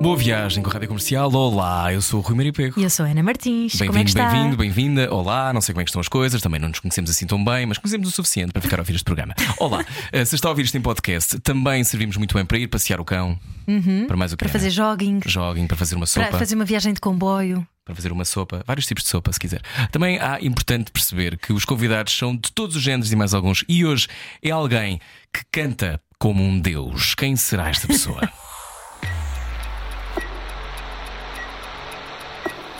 Boa viagem com a Rádio Comercial. Olá, eu sou o Rui Maria Pego. E eu sou a Ana Martins. É Bem-vindo, está? bem-vindo, bem-vinda. Olá, não sei como é que estão as coisas, também não nos conhecemos assim tão bem, mas conhecemos o suficiente para ficar a ouvir este programa. Olá, eh, se está a ouvir isto em podcast, também servimos muito bem para ir passear o cão. Para mais o que Uhum. Para fazer jogging, jogging, para fazer uma sopa. para fazer uma viagem de comboio. para fazer uma sopa, vários tipos de sopa, se quiser. Também há importante perceber que os convidados são de todos os géneros e mais alguns. E hoje é alguém que canta como um deus. Quem será esta pessoa?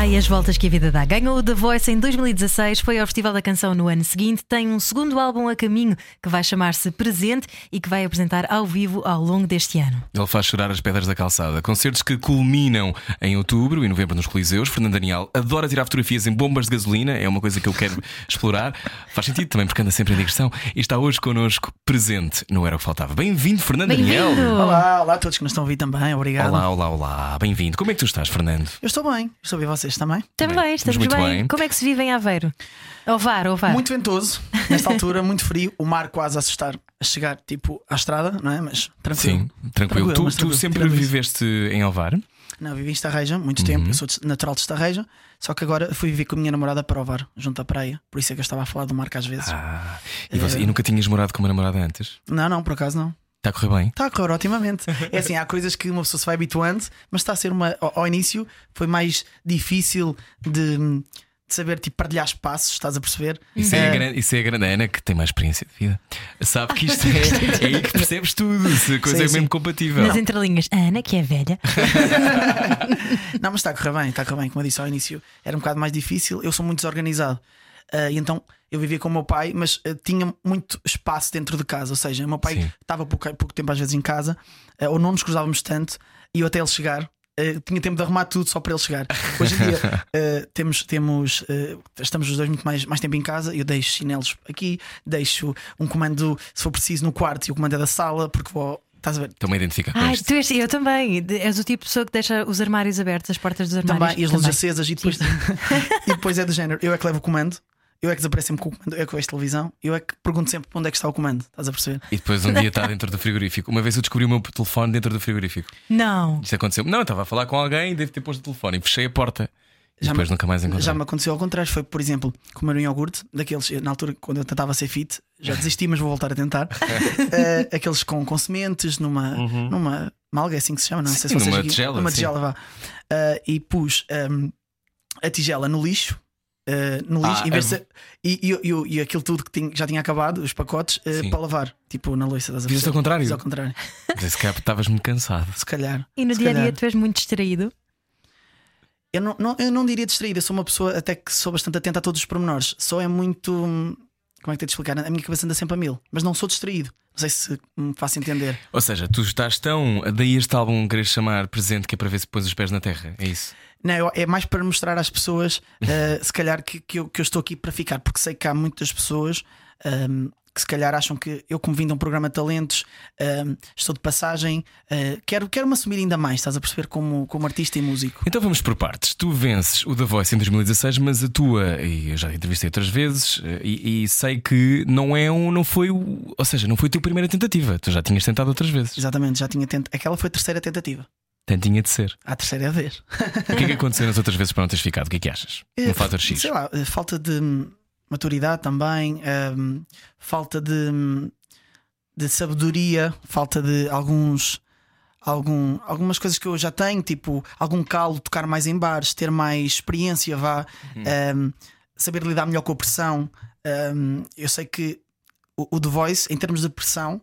Ai, as voltas que a vida dá. Ganhou o The Voice em 2016, foi ao Festival da Canção no ano seguinte, tem um segundo álbum a caminho que vai chamar-se Presente e que vai apresentar ao vivo ao longo deste ano. Ele faz chorar as pedras da calçada. Concertos que culminam em outubro e novembro nos Coliseus. Fernando Daniel adora tirar fotografias em bombas de gasolina, é uma coisa que eu quero explorar. Faz sentido também, porque anda sempre em digressão. E está hoje connosco, presente no Era o que Faltava. Bem-vindo, Fernando Daniel. Bem-vindo! Olá, olá a todos que nos estão a ouvir também, obrigado. Olá, olá, olá. Bem-vindo. Como é que tu estás, Fernando? Eu estou bem, estou a ver vocês também. Também, Bem, estamos muito bem. bem. Como é que se vive em Aveiro? Ovar, ovar. Muito ventoso, nesta altura, muito frio, o mar quase a assustar a chegar tipo à estrada, não é? Mas tranquilo. Sim, tranquilo. Tu, mas tu tranquilo, sempre tirando isso. viveste em Alvar? Não, vivi em Estarreja muito tempo, Uhum. eu sou natural de Estarreja, só que agora fui viver com a minha namorada para Ovar, junto à praia, por isso é que eu estava a falar do mar às vezes. Ah, e, você- e nunca tinhas morado com uma namorada antes? Não, não, por acaso não. Está a correr bem? Está a correr otimamente. É assim, há coisas que uma pessoa se vai habituando, mas está a ser uma. Ao, ao início foi mais difícil de, de saber tipo, partilhar espaços, estás a perceber? Isso é, a grande, isso é a grande Ana que tem mais experiência de vida. Sabe que isto é, é aí que percebes tudo, se a coisa Sim, é sim. mesmo compatível. Nas entrelinhas, a Ana, que é velha. Não, mas está a correr bem, está a correr bem. Como eu disse ao início, era um bocado mais difícil. Eu sou muito desorganizado. Ah, e então eu vivia com o meu pai, mas ah, tinha muito espaço dentro de casa. Ou seja, o meu pai Sim. estava pouco, pouco tempo às vezes em casa, ah, ou não nos cruzávamos tanto, e eu até ele chegar. tinha tempo de arrumar tudo só para ele chegar. Hoje em dia temos, temos estamos os dois muito mais, mais tempo em casa. Eu deixo chinelos aqui, deixo um comando, se for preciso, no quarto e o comando é da sala, porque vou. Estás a ver? Estou-me a identificar com Ai, tu és, eu também. És o tipo de pessoa que deixa os armários abertos, as portas dos armários. Também, e as luzes Também. acesas, e depois, e depois é do género. Eu é que levo o comando, eu é que desapareço sempre com o comando, eu é que vejo televisão, eu é que pergunto sempre onde é que está o comando, estás a perceber? E depois um dia está dentro do frigorífico. Uma vez eu descobri o meu telefone dentro do frigorífico. Não. Isto aconteceu. Não, eu estava a falar com alguém, devo ter posto o telefone e fechei a porta. E Já depois me- nunca mais encontrei. Já me aconteceu ao contrário. Foi, por exemplo, comer um iogurte, daqueles, na altura, quando eu tentava ser fit, já desisti, mas vou voltar a tentar. Eh, aqueles com, com sementes, numa, numa malga, é assim que se chama, não, sei Sim, se vocês numa tigela, Numa tigela, vá. Eh, e pus ehm, a tigela no lixo. Eh, no lixo, Ah, em vez de é- e, e, e, e aquilo tudo que tinha- já tinha acabado, os pacotes, Sim. para lavar, tipo na louça das Fizeste ao contrário? Fiz ao contrário, Mas Se calhar estavas muito cansado. se calhar. E no se dia a dia tu és muito distraído. Eu não, não- eu não diria distraída, eu sou uma pessoa até que sou bastante atenta a todos os pormenores. Só é muito. hum, Como é que tenho de explicar? A minha cabeça anda sempre a mil, mas não sou distraído. Não sei se me faço entender. Ou seja, tu estás tão. Daí este álbum queres chamar presente que é para ver se pões os pés na terra. É isso. Não, é mais para mostrar às pessoas, eh, se calhar, que, que, eu, que eu estou aqui para ficar, porque sei que há muitas pessoas hum, que se calhar acham que eu, como vim de um programa de talentos, hum, estou de passagem, eh, quero, quero me assumir ainda mais, estás a perceber, como, como artista e músico. Então vamos por partes. Tu vences o The Voice em 2016, mas a tua, e eu já entrevistei outras vezes, eh, e, e sei que não é um, não foi o, ou seja, não foi a tua primeira tentativa. Tu já tinhas tentado outras vezes. Exatamente, já tinha tentado. Aquela foi a terceira tentativa. Tanto tinha de ser. A terceira é vez. O que é que aconteceu nas outras vezes para não teres ficado? O que é que achas? No fator X. Sei lá, eh, falta de hum, maturidade também, hum, falta de, hum, de sabedoria, falta de alguns. Algum, algumas coisas que eu já tenho, tipo algum calo, tocar mais em bares, ter mais experiência, vá, hum, saber lidar melhor com a pressão. Hum, eu sei que o, o The Voice, em termos de pressão,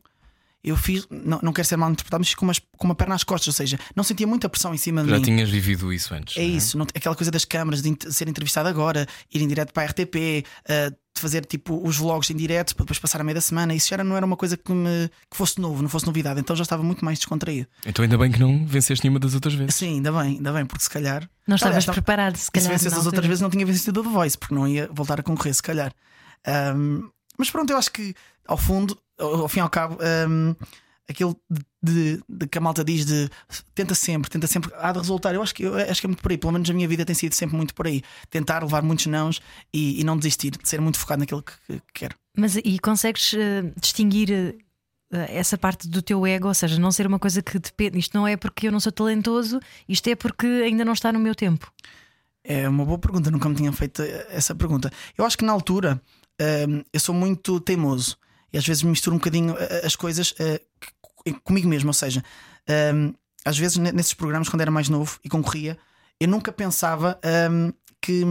eu fiz, não, não quero ser mal interpretado, mas fiz com, umas- com uma perna às costas, ou seja, não sentia muita pressão em cima de Já mim. tinhas vivido isso antes. É não isso, não- aquela coisa das câmaras de ser entrevistado agora, irem direto para a RTP, uh, de fazer tipo os vlogs em direto para depois passar a meio da semana. Isso já era- não era uma coisa que, me, que fosse novo, não fosse novidade. Então já estava muito mais descontraído. Então ainda bem que não venceste nenhuma das outras vezes. Sim, ainda bem, ainda bem, porque se calhar. Não estavas preparado, se E se calhar. vencesse as outras vezes, não tinha vencido o The Voice, porque não ia voltar a concorrer, se calhar. Ahm, mas pronto, eu acho que ao fundo, ao, fim e ao cabo, ahm, aquilo de, de que a malta diz de tenta sempre, tenta sempre, há de resultar. Eu acho que, eu acho que é muito por aí, pelo menos a minha vida tem sido sempre muito por aí. Tentar levar muitos nãos e, e não desistir, de ser muito focado naquilo que, que quero. Mas e consegues eh, distinguir eh, essa parte do teu ego, ou seja, não ser uma coisa que depende. Isto não é porque eu não sou talentoso, isto é porque ainda não está no meu tempo. É uma boa pergunta, nunca me tinham feito essa pergunta. Eu acho que na altura hum, eu sou muito teimoso e às vezes misturo um bocadinho eh, as coisas eh, comigo mesmo. Ou seja, hum, às vezes ne- nesses programas, quando era mais novo e concorria, eu nunca pensava hum, que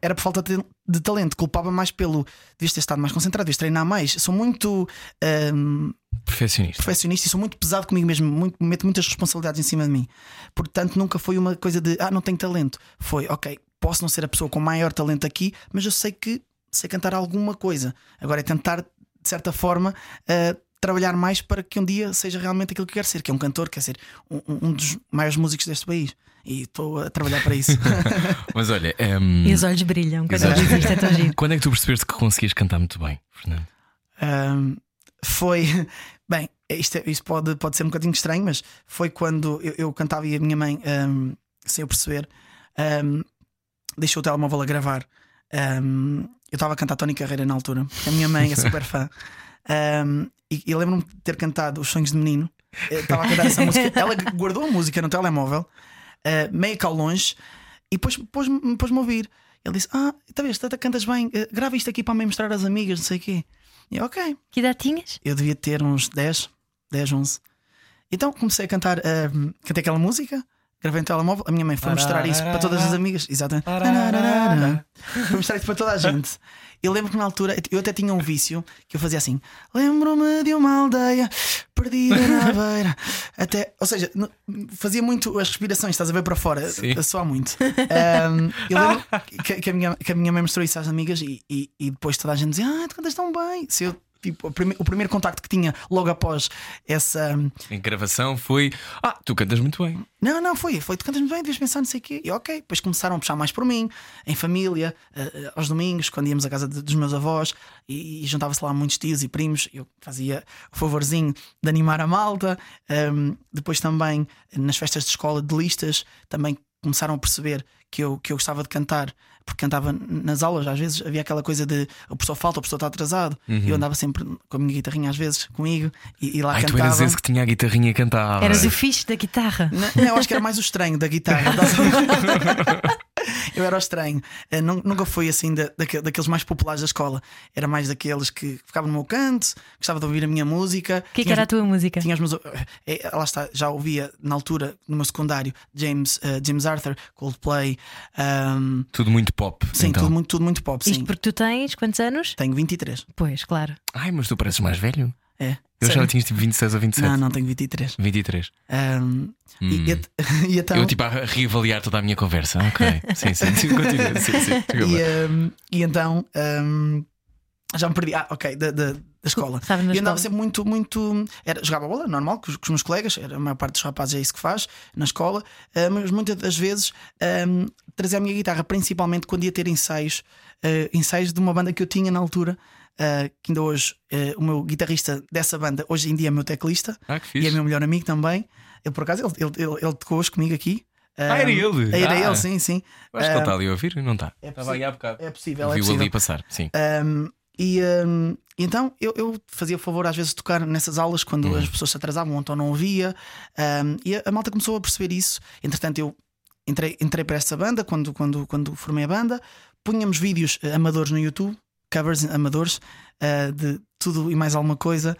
era por falta de, talento, culpava mais pelo devias ter estado mais concentrado, devias treinar mais. Sou muito hum, Perfeccionista. perfeccionista e sou muito pesado comigo mesmo, muito, meto muitas responsabilidades em cima de mim. Portanto, nunca foi uma coisa de ah, não tenho talento. Foi, ok, posso não ser a pessoa com maior talento aqui, mas eu sei que sei cantar alguma coisa. Agora é tentar, de certa forma, eh, trabalhar mais para que um dia seja realmente aquilo que quero ser, que é um cantor, quer ser um, um- um dos maiores músicos deste país. E estou a trabalhar para isso. Mas olha, ehm, E os olhos brilham quando isto, é tão giro. quando é que tu percebeste que conseguias cantar muito bem, Fernando? Ahm, foi. Bem, isto, é- isto pode, pode ser um bocadinho estranho, mas foi quando eu, eu cantava e a minha mãe, ahm, sem eu perceber, ahm, deixou o telemóvel a gravar. Ahm, eu estava a cantar Tony Carreira na altura, a minha mãe é super fã. Ahm, e e lembro-me de ter cantado Os Sonhos de Menino. Eu Estava a cantar essa música. Ela guardou a música no telemóvel, ah, meio cá ao longe, e depois pôs-me pôs a ouvir. Ele disse: Ah, está vendo, tu cantas bem, eh, grava isto aqui para me mostrar às amigas, não sei o quê. E eu, ok. Que idade tinhas? Eu devia ter uns 10, 10, 11. Então comecei a cantar, ahm, cantei aquela música, gravei no telemóvel. A minha mãe foi mostrar isso para todas as amigas. Exatamente. Foi mostrar isso para toda a gente. Eu lembro que na altura eu até tinha um vício que eu fazia assim: lembro-me de uma aldeia perdida na beira. Até, ou seja, fazia muito as respirações, estás a ver para fora, Sim. a soar muito. Ahm, eu lembro que, que a minha, que a minha mãe mostrou isso às amigas e, e, e depois toda a gente dizia: Ah, tu cantas tão bem. Se eu, tipo, o, prime- o primeiro contacto que tinha logo após essa. Em gravação foi. Ah, tu cantas muito bem. Não, não, foi. Foi, tu cantas muito bem, devias pensar, não sei o quê. E ok, depois começaram a puxar mais por mim, em família, eh, aos domingos, quando íamos à casa de- dos meus avós e, e juntava-se lá muitos tios e primos. Eu fazia o favorzinho de animar a malta. Ahm, depois também, nas festas de escola de listas, também começaram a perceber que eu, que eu gostava de cantar. Porque cantava nas aulas, às vezes havia aquela coisa de o professor falta, o professor está atrasado. E eu andava sempre com a minha guitarrinha, às vezes, comigo, e, e lá Ai, tu cantava. eras esse que tinha a guitarrinha e cantava. Eras o fixe da guitarra. Não, não, eu acho que era mais o estranho da guitarra. eu era o estranho. Eh, nu- Nunca fui assim da- daque- daqueles mais populares da escola. Era mais daqueles que ficavam no meu canto, gostava de ouvir a minha música. O que é que era a tua música? Tinha os meus, eh, lá está, já ouvia na altura, no meu secundário, James, eh, James Arthur, Coldplay. ahm, Tudo muito pop. sim, então. tudo, muito, tudo muito pop. Sim. Isto porque tu tens quantos anos? Tenho 23. Pois, claro. Ai, mas tu pareces mais velho. É. Eu Sério? já tinhas tipo 26 ou 27. Não, não, tenho 23. 23. Ahm, e- Hum. e, e então. Eu tipo a reavaliar toda a minha conversa. Ok. sim, sim. sim continua. Sim, sim. E, um, e então um, já me perdi. Ah, ok, da, da, da escola. Estava na e andava escola. sempre muito, muito. Era, jogava bola, normal, com os, com os meus colegas, era, a maior parte dos rapazes é isso que faz na escola, ah, mas muitas das vezes um, trazia a minha guitarra, principalmente quando ia ter ensaios, ah, ensaios de uma banda que eu tinha na altura. Ah, que ainda hoje ah, o meu guitarrista dessa banda, hoje em dia é meu teclista Ah, que e é meu melhor amigo também. Eu, por acaso, ele, ele, ele, ele tocou hoje comigo aqui. Ah, era ele? Era Ah. ele, sim, sim. Acho que ele está ali a ouvir, não está? É Estava aí há bocado. É possível, é Viu possível. ali passar, sim. Um, e um, então eu, eu fazia o favor às vezes de tocar nessas aulas quando as pessoas se atrasavam ou então não ouvia. Um, e a, a malta começou a perceber isso. Entretanto, eu entrei, entrei para essa banda quando, quando, quando formei a banda. Punhamos vídeos amadores no YouTube, covers amadores, eh, de tudo e mais alguma coisa.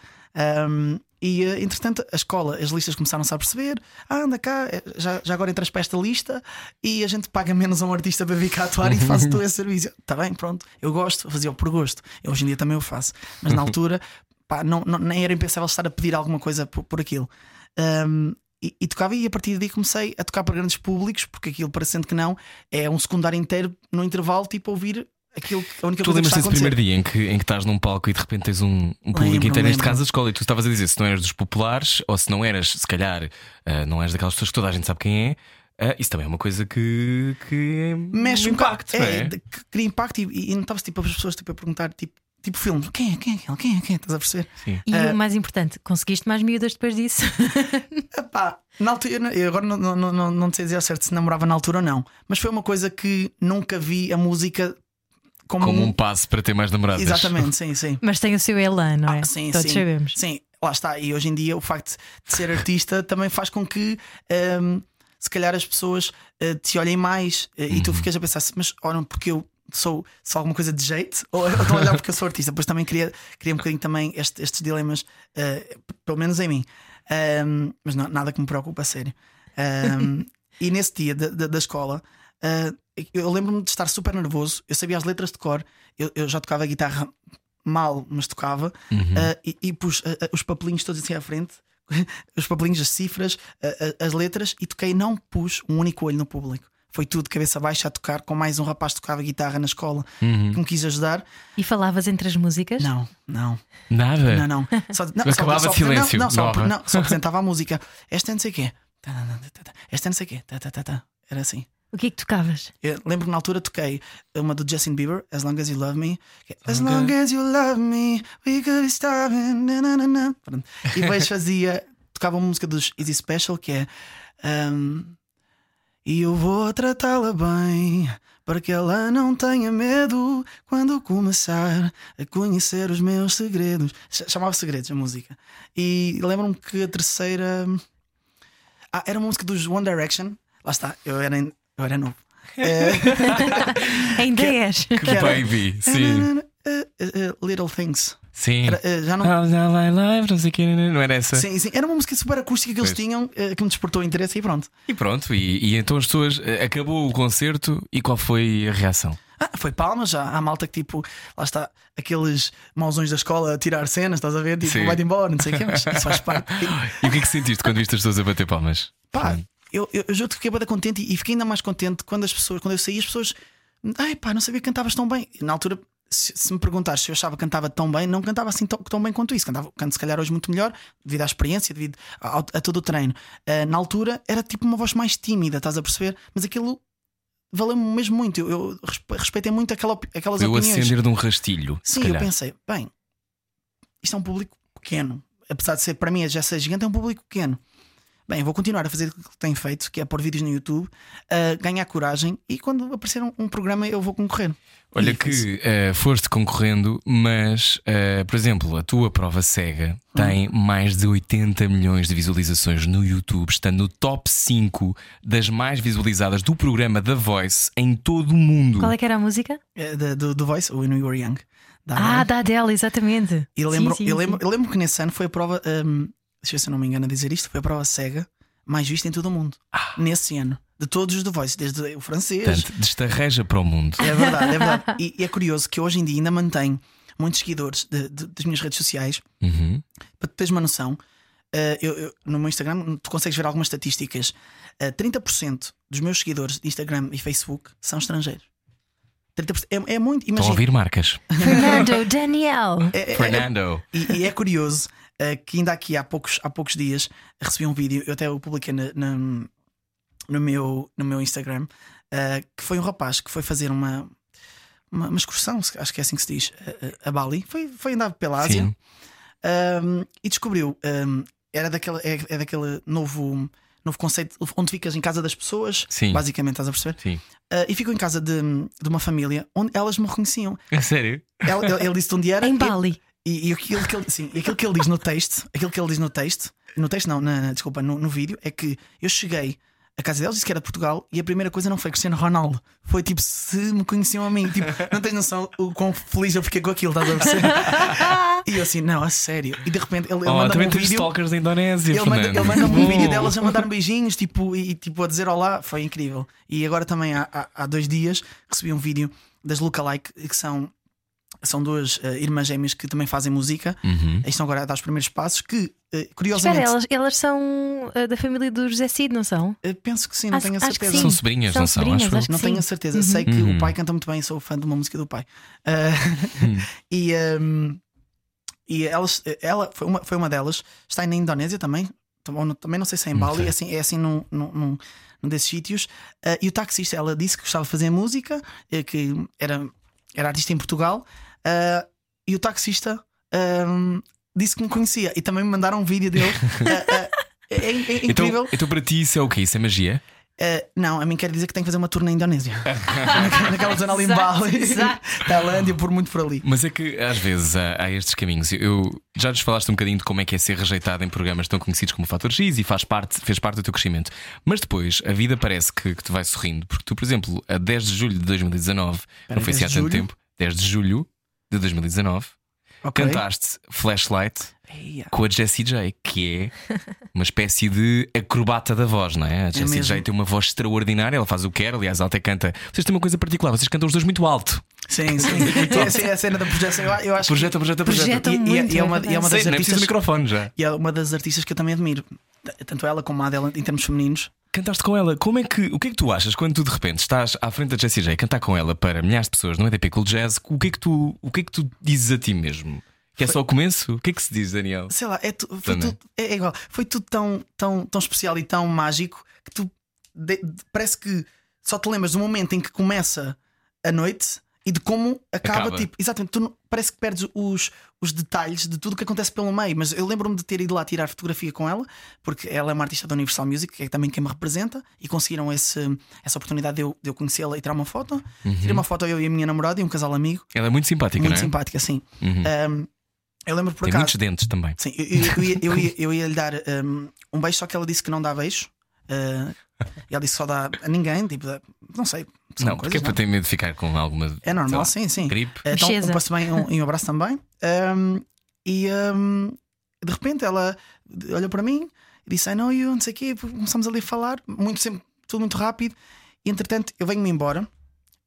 Um, e eh, entretanto, a escola, as listas começaram-se a perceber: ah, anda cá, eh, já, já agora entras para esta lista e a gente paga menos a um artista para vir cá atuar e faz o teu serviço. Está bem, pronto, eu gosto, fazia por gosto. Eu hoje em dia também o faço, mas na altura pá, não, não- nem era impensável estar a pedir alguma coisa por, por aquilo. Um, e, e tocava, e a partir daí comecei a tocar para grandes públicos, porque aquilo, parecendo que não, é um secundário inteiro no intervalo, tipo, ouvir aquilo que a única Tu coisa que lembras está a primeiro dia em que, em que estás num palco e de repente tens um, um público inteiro, neste caso a escola, e tu estavas a dizer se não eras dos populares ou se não eras, se calhar, ah, não eras daquelas pessoas que toda a gente sabe quem é. ah, isso também é uma coisa que, que Mexe um impacto, não é? de- que cria impacto e, e nostavas tipo, as pessoas tipo, a perguntar tipo, tipo filmes: quem é? Quem é aquele? Quem é? Quem é? Estás a perceber? Sim. E Eh, o mais importante, conseguiste mais miúdas depois disso? Epá, na altura, eu não- eu agora não, não, não, não, não sei dizer ao certo se namorava na altura ou não, mas foi uma coisa que nunca vi a música como, Como um passo para ter mais namoradas. Exatamente, sim, sim. Mas tem o seu elan, não é? Ah, sim, Todos sim. sabemos. Sim, lá está. E hoje em dia o facto de ser artista também faz com que ehm, se calhar as pessoas eh, te olhem mais eh, e tu ficas a pensar, mas olham porque eu sou só alguma coisa de jeito ou ou estão a olhar porque eu sou artista. Depois também queria, queria um bocadinho também este- estes dilemas, p- pelo menos em mim. Ehm, mas não, nada que me preocupe a sério. Ehm, e nesse dia da, da, da escola. Eu lembro-me de estar super nervoso. Eu sabia as letras de cor. Eu, eu já tocava guitarra mal, mas tocava. Ah, e, e pus ah, os papelinhos todos assim à frente, os papelinhos, as cifras, ah, as letras, e toquei. Não pus um único olho no público. Foi tudo cabeça baixa a tocar, com mais um rapaz que tocava guitarra na escola que me quis ajudar. E falavas entre as músicas? Não, não, Nada. não, não. Só, não Acabava de silêncio, Não, não, só, não, só apresentava a música. Esta é não sei o quê. Esta é não sei o quê. Era assim. O que é que tocavas? Eu lembro que na altura toquei uma do Justin Bieber, As Long As You Love Me. é, As long as you love me, we could be starving. na, na, na. E depois fazia, tocava uma música dos Easy Special que é um, E eu vou tratá-la bem. Para que ela não tenha medo quando começar a conhecer os meus segredos. Ch- Chamava Segredos a música. E lembro-me que a terceira. Ah, era uma música dos One Direction. Lá está, eu era, eu era novo. É, Em 10. que era- Baby, sim. Uh, uh, uh, Little Things. Sim. Era, uh, já não. Live, não sei que, não era essa? Sim, sim, era uma música super acústica que eles Pois. tinham uh, que me despertou interesse e pronto. E pronto, e, e então as pessoas. eh, Acabou o concerto e qual foi a reação? Ah, foi palmas já. Há malta que tipo, lá está, aqueles mauzões da escola a tirar cenas, estás a ver? Tipo, vai-te embora, não sei o quê, mas isso faz parte. E o que é que sentiste quando viste as pessoas a bater palmas? Pá, eu, eu, eu juro que fiquei bem contente e, e fiquei ainda mais contente quando as pessoas, quando eu saí, as pessoas, ai pá, não sabia que cantavas tão bem. Na altura, se, se me perguntares se eu achava que cantava tão bem, não cantava assim tão, tão bem quanto isso. Cantava, canto se calhar hoje muito melhor, devido à experiência, devido ao- a, todo o treino. Ah, na altura era tipo uma voz mais tímida, estás a perceber? Mas aquilo valeu-me mesmo muito. Eu, eu respe- respeitei muito aquela, aquelas o opiniões. acender de um rastilho. Sim, eu pensei, bem, isto é um público pequeno. Apesar de ser para mim já ser gigante, é um público pequeno. Bem, eu vou continuar a fazer o que tenho feito, que é pôr vídeos no YouTube, a ganhar coragem e quando aparecer um, um programa eu vou concorrer. Olha E que eh, foste concorrendo, mas, eh, por exemplo, a tua prova cega tem Hum. mais de 80 milhões de visualizações no YouTube, estando no top 5 das mais visualizadas do programa The Voice em todo o mundo. Qual é que era a música? Da- do, do Voice, When We Were Young. Da Ah, Adele. da Adele, exatamente. E eu lembro, Sim, sim, eu, lembro, eu lembro que nesse ano foi a prova, hum, deixa eu ver se eu não me engano a dizer isto, foi a prova cega mais vista em todo o mundo. Nesse ano. De todos os The Voice, desde o francês. Portanto, destarreja para o mundo. É verdade, é verdade. E, e é curioso que hoje em dia ainda mantenho muitos seguidores de- de- das minhas redes sociais. Uhum. Para tu teres uma noção, eh, eu, eu- no meu Instagram tu consegues ver algumas estatísticas. Eh, 30% dos meus seguidores de Instagram e Facebook são estrangeiros. 30%, é, é muito, Estão a imagina. ouvir marcas. Fernando, Daniel. É, é- Fernando. e, e é curioso que ainda aqui há poucos, há poucos dias recebi um vídeo, eu até o publiquei na- na- no, meu, no meu Instagram, eh, que foi um rapaz que foi fazer uma, uma, uma excursão, acho que é assim que se diz, a, a- a Bali. Foi, foi andar pela Ásia. Um, e descobriu um, era daquele, é, é daquele novo, novo conceito onde ficas em casa das pessoas, Sim. basicamente, estás a perceber? Sim. Uh, e ficou em casa de, de uma família onde elas me reconheciam. É sério? Ele, ele- ele disse de onde era Em Bali. E, e aquilo, que ele, sim, aquilo que ele diz no texto, aquilo que ele diz no texto, no texto não, na, na- desculpa, no, no vídeo, é que eu cheguei à casa deles, disse que era de Portugal, e a primeira coisa não foi Cristiano Ronaldo, foi tipo se me conheciam a mim. Tipo, não tens noção o quão feliz eu fiquei com aquilo, estás a perceber? e eu assim, não, a sério. E de repente ele, ele Oh, manda-me também um vídeo. stalkers da Indonésia. Ele manda- ele manda-me um vídeo delas a mandar beijinhos tipo, e, e, tipo a dizer olá, foi incrível. E agora também há, há, há dois dias recebi um vídeo das Lookalike, que são, são duas eh, irmãs gêmeas que também fazem música. Uhum. Estão agora a dar os primeiros passos. Que eh, curiosamente, Espera, elas, elas são ah, da família do José Cid, não são? penso que sim, não Acho- tenho a acho que certeza. São sobrinhas, não são? sobrinhas, Acho Não tenho a certeza. Sei que Uhum. o pai canta muito bem, sou fã de uma música do pai. Ah, e um, e elas, ela foi uma, foi uma delas, está na Indonésia também, também não sei se é em Bali, Ok. é assim, é assim num, num, num- num desses sítios. Ah, e o taxista, ela disse que gostava de fazer música, que era, era artista em Portugal, ah, e o taxista disse que me conhecia e também me mandaram um vídeo dele. Ah, é, é- é Então, incrível. então para ti isso é o quê? Isso é magia? Uh, não, a mim quer dizer que tenho que fazer uma tour na Indonésia. Naquela- zona ali em Bali. Tailândia, por muito por ali. Mas é que às vezes há, há estes caminhos. Eu já nos falaste um bocadinho de como é que é ser rejeitado em programas tão conhecidos como o Fator X e faz parte, fez parte do teu crescimento. Mas depois a vida parece que, que te vai sorrindo, porque tu, por exemplo, a 10 de julho de 2019, não foi assim há 10 de tanto julho? tempo, 10 de julho de 2019, Ok. cantaste Flashlight Eia. com a Jessie J, que é uma espécie de acrobata da voz, não é? A Jessie mesmo. J tem uma voz extraordinária, ela faz o que quer, aliás, ela até canta. Vocês têm uma coisa particular, vocês cantam os dois muito alto. Sim, sim. Essa é a cena da projeção. Eu, eu acho que- Projeta, projeta, projeta. E, e- e é, é uma, e é uma das é preciso artistas. microfone já. E é uma das artistas que eu também admiro. Tanto ela como a dela em termos femininos. Cantaste com ela, como é que, o que é que tu achas quando tu de repente estás à frente da Jessie J cantar com ela para milhares de pessoas no EDP Cool Jazz? O que é que tu, o que é que tu dizes a ti mesmo? Que é só o começo? O que é que se diz, Daniel? Sei lá, é, tu- foi tudo, é, é igual. Foi tudo tão, tão, tão especial e tão mágico que tu de- de- parece que só te lembras do momento em que começa a noite e de como acaba. Acaba. Tipo, exatamente, tu parece que perdes os, os detalhes de tudo o que acontece pelo meio. Mas eu lembro-me de ter ido lá tirar fotografia com ela, porque ela é uma artista da Universal Music, que é também quem me representa, e conseguiram esse, essa oportunidade de eu, de eu conhecê-la e tirar uma foto. Tirei uma foto eu e a minha namorada e um casal amigo, Ela é muito simpática, muito não é? simpática, sim. Uhum. Um, eu lembro por Tem acaso. muitos dentes também. Sim, eu, eu- eu ia, eu, ia, eu ia lhe dar um, um beijo, só que ela disse que não dá beijo. Uh, e ela disse que só dá a ninguém, tipo, não sei. são não, porque coisas, é para ter medo de ficar com alguma. É normal, sim, sim. Gripe. Então, Mexeza. um passo bem um, e um abraço também. Um, e um, de repente ela olhou para mim e disse: I know you, não sei o quê. Começamos ali a falar, muito sempre, tudo muito rápido. E entretanto, eu venho-me embora.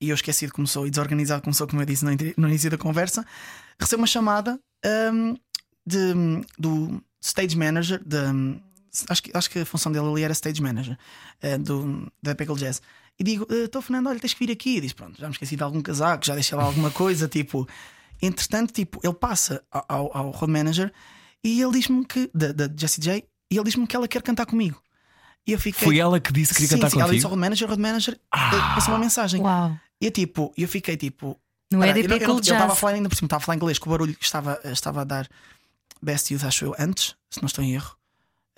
E eu esqueci de como sou e desorganizado como sou, como eu disse no início da conversa. Recebo uma chamada um, de, do stage manager. De, acho, que, acho que a função dele ali era stage manager uh, do, da Pickle Jazz. E digo: Estou, Fernando, olha, tens que vir aqui. E diz: Pronto, já me esqueci de algum casaco, já deixei lá alguma coisa. tipo, entretanto, tipo, ele passa ao, ao, road manager e ele diz-me que, da, da Jessie J, e ele diz-me que ela quer cantar comigo. E eu fiquei. Foi ela que disse que queria sim, cantar sim, ela disse contigo. ao road manager, o road manager eh, passou uma mensagem. Uau. E eu, tipo, eu fiquei tipo. No Espera, EDP eu eu Ele estava a falar ainda por cima, estava a falar inglês, que o barulho que estava, estava a dar Best Youth, acho eu, antes, se não estou em erro.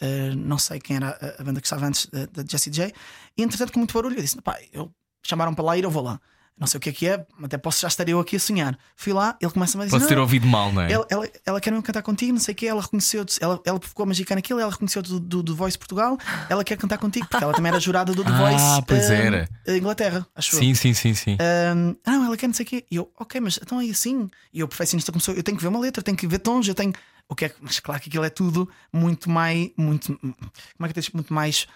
Uh, não sei quem era a, a banda que estava antes da, da Jessie J. E entretanto, com muito barulho, eu disse: pá, eu, chamaram para lá ir, eu vou lá. Não sei o que é que é, até posso já estar eu aqui a sonhar. Fui lá, ele começa a dizer: Posso ter "Não, ouvido mal, não é? ela, ela, ela quer mesmo cantar contigo, não sei o que, ela reconheceu, ela, ela ficou magica naquilo, ela reconheceu do, do, do Voice Portugal, ela quer cantar contigo, porque ela também era jurada do The Ah, Voice pois ah, era. Inglaterra, acho eu. Sim, sim, sim, sim. Um, ah, não, ela quer não sei o quê. E eu, ok, mas então é assim. E eu, perfeccionista, começou. Eu tenho que ver uma letra, tenho que ver tons, eu tenho. O que é. Mas claro que aquilo é tudo muito mais. Muito, como é que eu de- muito mais.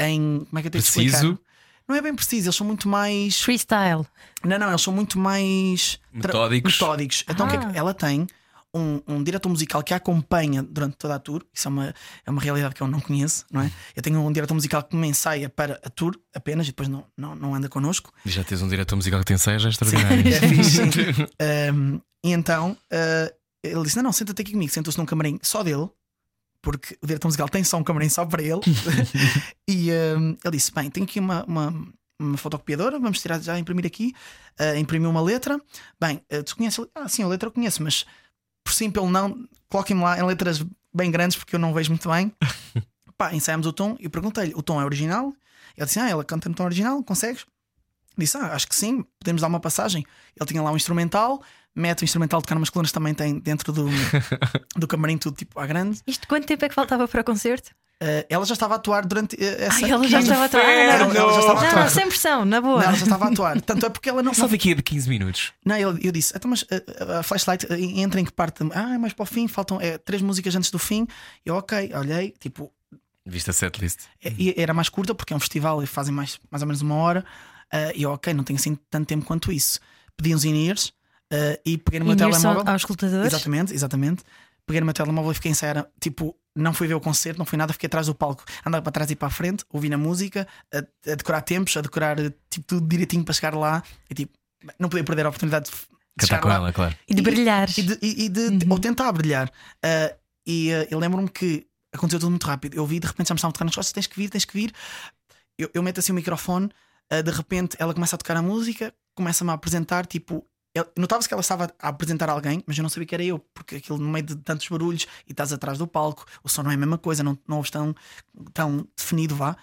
Em. Como é que eu tenho de explicar? Não é bem preciso, eles são muito mais. Freestyle. Não, não, eles são muito mais. tra- Metódicos. metódicos. Então, o que é que- Ah. ela tem um, um diretor musical que a acompanha durante toda a tour. Isso é uma, é uma realidade que eu não conheço, não é? Eu tenho um diretor musical que me ensaia para a tour apenas e depois não, não, não anda connosco. E já tens um diretor musical que tem seja é extraordinário. É fixe, sim. Um, e então uh, ele disse: Não, não, senta-te aqui comigo. Sentou-se num camarim só dele, porque o diretor musical tem só um camarim só para ele. e um, ele disse: Bem, tenho aqui uma, uma, uma fotocopiadora, vamos tirar já, imprimir aqui. Uh, imprimiu uma letra. Bem, uh, tu conheces? Ah, sim, a letra eu conheço, mas por sim, pelo não, coloquem-me lá em letras bem grandes porque eu não vejo muito bem. Pá, ensaiamos o tom e perguntei-lhe: O tom é original? Ele disse: Ah, ela canta no tom original, consegues? Disse: Ah, acho que sim, podemos dar uma passagem. Ele tinha lá um instrumental, mete o instrumental de tocar umas colunas também tem dentro do, do camarim, tudo tipo à grande. Isto quanto tempo é que faltava para o concerto? Uh, ela já estava a atuar durante uh, essa. Ai, ela já estava a atuar. Ah, Ela- não, ela já estava a não, atuar. sem pressão, na boa. Não, ela já estava a atuar. Tanto é porque ela não. Só daqui a 15 minutos. Não, eu, eu disse, então, mas uh, a flashlight uh, entra em que parte? Ah, é mais para o fim, faltam é, três músicas antes do fim. Eu, ok, olhei, tipo, Viste a setlist. é- e era mais curta porque é um festival e fazem mais, mais ou menos uma hora. Uh, e eu, ok, não tenho assim tanto tempo quanto isso. Pedi uns in-ears uh, e peguei no meu telemóvel. aos escutadores. Exatamente, exatamente. peguei no meu telemóvel e fiquei a ensaiar. Tipo, não fui ver o concerto, não fui nada, fiquei atrás do palco, andava para trás e para a frente, ouvindo a música, a, a decorar tempos, a decorar tipo, tudo direitinho para chegar lá. E tipo, não podia perder a oportunidade de, Cantar com lá. ela, claro. E de brilhar. E de, e- e de- ou tentar brilhar. Ah, e ah, eu lembro-me que aconteceu tudo muito rápido. Eu vi, de repente já me estavam a tocar nas costas: tens que vir, tens que vir. Eu, eu meto assim o microfone, ah, de repente ela começa a tocar a música, começa-me a apresentar. Tipo, notava-se que ela estava a apresentar alguém, mas eu não sabia que era eu, porque aquilo no meio de tantos barulhos e estás atrás do palco, o som não é a mesma coisa, não, não ouves tão, tão definido, vá.